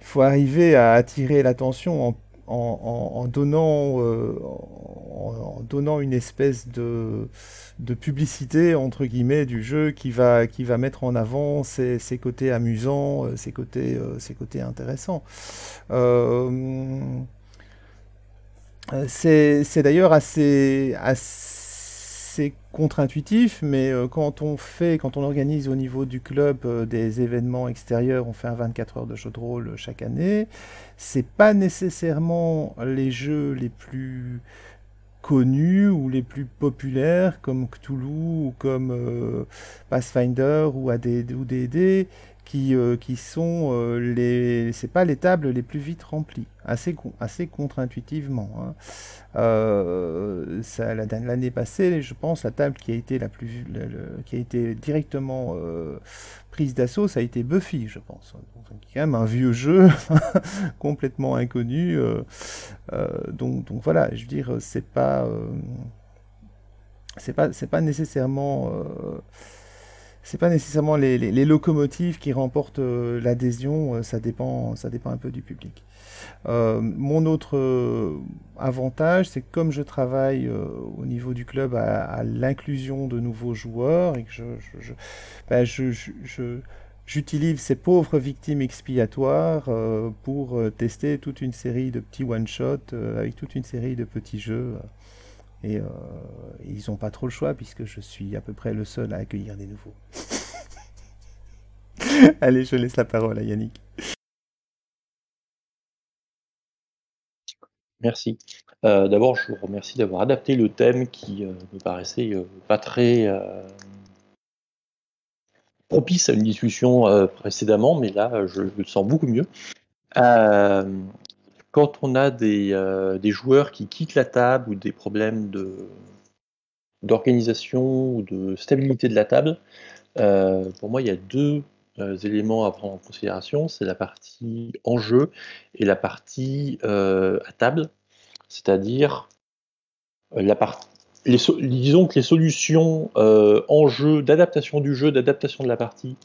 faut arriver à attirer l'attention en, en, donnant, euh, en, donnant une espèce de, de, publicité entre guillemets du jeu qui va, qui va mettre en avant ses, ses côtés amusants, euh, ses côtés, euh, ses côtés intéressants. c'est d'ailleurs assez, assez contre-intuitif, mais euh, quand on fait, quand on organise au niveau du club euh, des événements extérieurs, on fait un 24 heures de jeu de rôle euh, chaque année. C'est pas nécessairement les jeux les plus connus ou les plus populaires comme Cthulhu ou comme Pathfinder ou AD ou DD qui, euh, qui sont euh, les c'est pas les tables les plus vite remplies assez assez contre-intuitivement hein. euh, l'année passée je pense la table qui a été la plus qui a été directement d'assaut ça a été Buffy je pense. Donc, quand même un vieux jeu complètement inconnu donc donc voilà je veux dire c'est pas c'est pas c'est pas nécessairement c'est pas nécessairement les, locomotives qui remportent euh, l'adhésion, euh, ça, dépend, un peu du public. Euh, mon autre avantage, c'est que comme je travaille au niveau du club à, l'inclusion de nouveaux joueurs et que ben, j'utilise ces pauvres victimes expiatoires pour tester toute une série de petits one-shots avec toute une série de petits jeux. Et euh, ils n'ont pas trop le choix puisque je suis à peu près le seul à accueillir des nouveaux. Allez, je laisse la parole à Yannick. Merci. Euh, d'abord, je vous remercie d'avoir adapté le thème qui, me paraissait, pas très, propice à une discussion, précédemment, mais là, je le sens beaucoup mieux. Quand on a des, des joueurs qui quittent la table ou des problèmes d'organisation ou de stabilité de la table, pour moi, il y a deux éléments à prendre en considération, c'est la partie en jeu et la partie à table, c'est-à-dire disons que les solutions en jeu, d'adaptation du jeu, d'adaptation de la partie,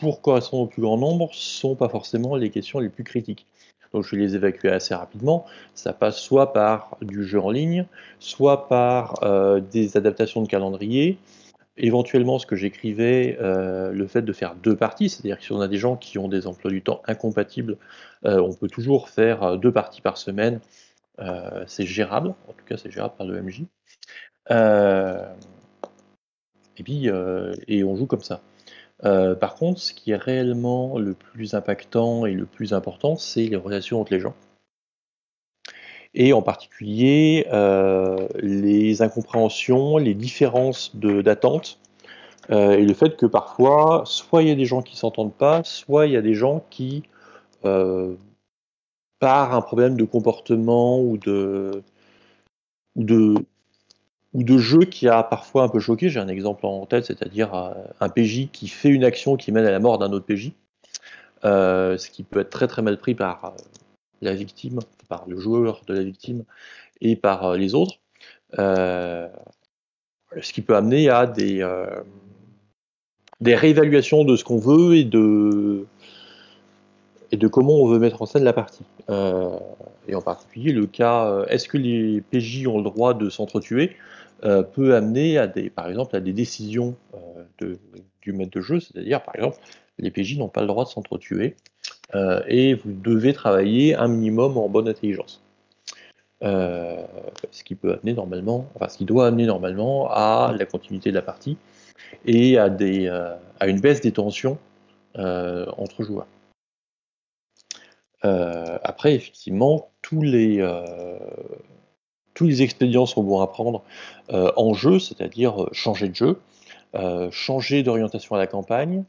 pour correspondre au plus grand nombre, sont pas forcément les questions les plus critiques. Donc je vais les évacuer assez rapidement. Ça passe soit par du jeu en ligne, soit par des adaptations de calendrier, éventuellement ce que j'écrivais, euh, le fait de faire deux parties, c'est-à-dire que si on a des gens qui ont des emplois du temps incompatibles, euh, on peut toujours faire euh, deux parties par semaine, c'est gérable, en tout cas c'est gérable par le MJ. et puis, et on joue comme ça. Par contre, ce qui est réellement le plus impactant et le plus important, c'est les relations entre les gens. Et en particulier euh, les incompréhensions, les différences d'attente, euh, et le fait que parfois, soit il y a des gens qui ne s'entendent pas, soit il y a des gens qui, euh, par un problème de comportement ou de, ou de jeu qui a parfois un peu choqué, j'ai un exemple en tête, c'est-à-dire un PJ qui fait une action qui mène à la mort d'un autre PJ, ce qui peut être très très mal pris par la victime, par le joueur de la victime et par euh, les autres, euh, ce qui peut amener à des, euh, des réévaluations de ce qu'on veut et de, et de comment on veut mettre en scène la partie. et en particulier, le cas est-ce que les PJ ont le droit de s'entretuer? Peut amener à des, par exemple, à des décisions de, du maître de jeu, c'est-à-dire, par exemple, les PJ n'ont pas le droit de s'entretuer. Euh, et vous devez travailler un minimum en bonne intelligence. Euh, ce qui peut amener normalement, enfin ce qui doit amener normalement à la continuité de la partie et à, des, euh, à une baisse des tensions entre joueurs. après, effectivement, tous les, tous les expédients sont bons à prendre en jeu, c'est-à-dire changer de jeu, changer d'orientation à la campagne,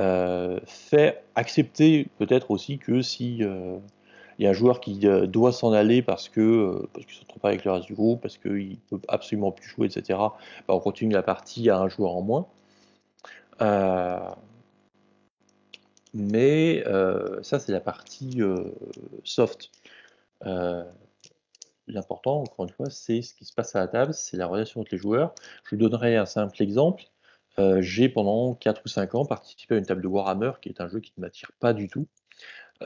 euh, fait accepter peut-être aussi que si euh, il y a un joueur qui euh, doit s'en aller parce que parce qu'il ne se trompe pas avec le reste du groupe, parce qu'il ne peut absolument plus jouer, etc. Bah, on continue la partie à un joueur en moins. mais ça, c'est la partie soft. L'important, encore une fois, c'est ce qui se passe à la table, c'est la relation entre les joueurs. Je vous donnerai un simple exemple. Euh, j'ai pendant 4 ou 5 ans participé à une table de Warhammer, qui est un jeu qui ne m'attire pas du tout,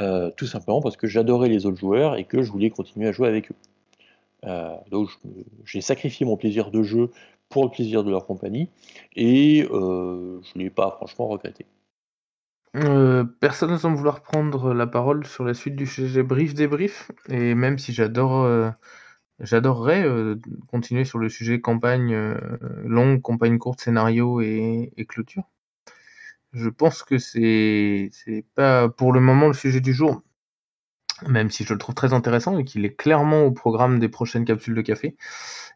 euh, tout simplement parce que j'adorais les autres joueurs et que je voulais continuer à jouer avec eux. Euh, donc j'ai sacrifié mon plaisir de jeu pour le plaisir de leur compagnie et je ne l'ai pas franchement regretté. Personne ne semble vouloir prendre la parole sur la suite du sujet brief débrief et même si j'adore J'adorerais, euh, continuer sur le sujet campagne, euh, longue, campagne courte, scénario et clôture. Je pense que c'est c'est pas pour le moment le sujet du jour, même si je le trouve très intéressant et qu'il est clairement au programme des prochaines capsules de café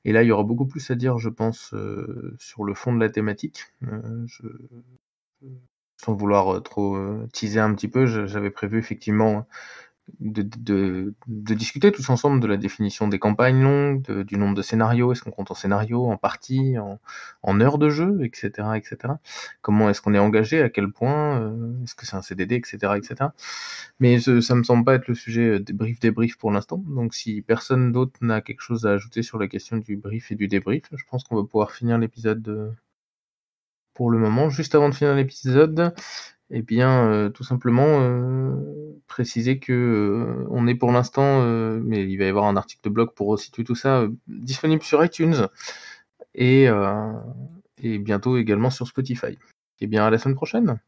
et là, il y aura beaucoup plus à dire, je pense, euh, sur le fond de la thématique. Sans vouloir, trop, teaser un petit peu, j'avais prévu effectivement de, de, de, discuter tous ensemble de la définition des campagnes longues, du nombre de scénarios, est-ce qu'on compte en scénario, en partie, en, en heures de jeu, etc., etc. Comment est-ce qu'on est engagé, à quel point, euh, est-ce que c'est un CDD, etc., etc. Mais ce, ça me semble pas être le sujet débrief débrief pour l'instant. Donc si personne d'autre n'a quelque chose à ajouter sur la question du brief et du débrief, je pense qu'on va pouvoir finir l'épisode euh, pour le moment. Juste avant de finir l'épisode, eh bien, euh, tout simplement, euh, préciser que, euh, on est pour l'instant, mais il va y avoir un article de blog pour resituer tout ça, disponible sur iTunes et et bientôt également sur Spotify. Eh bien, à la semaine prochaine!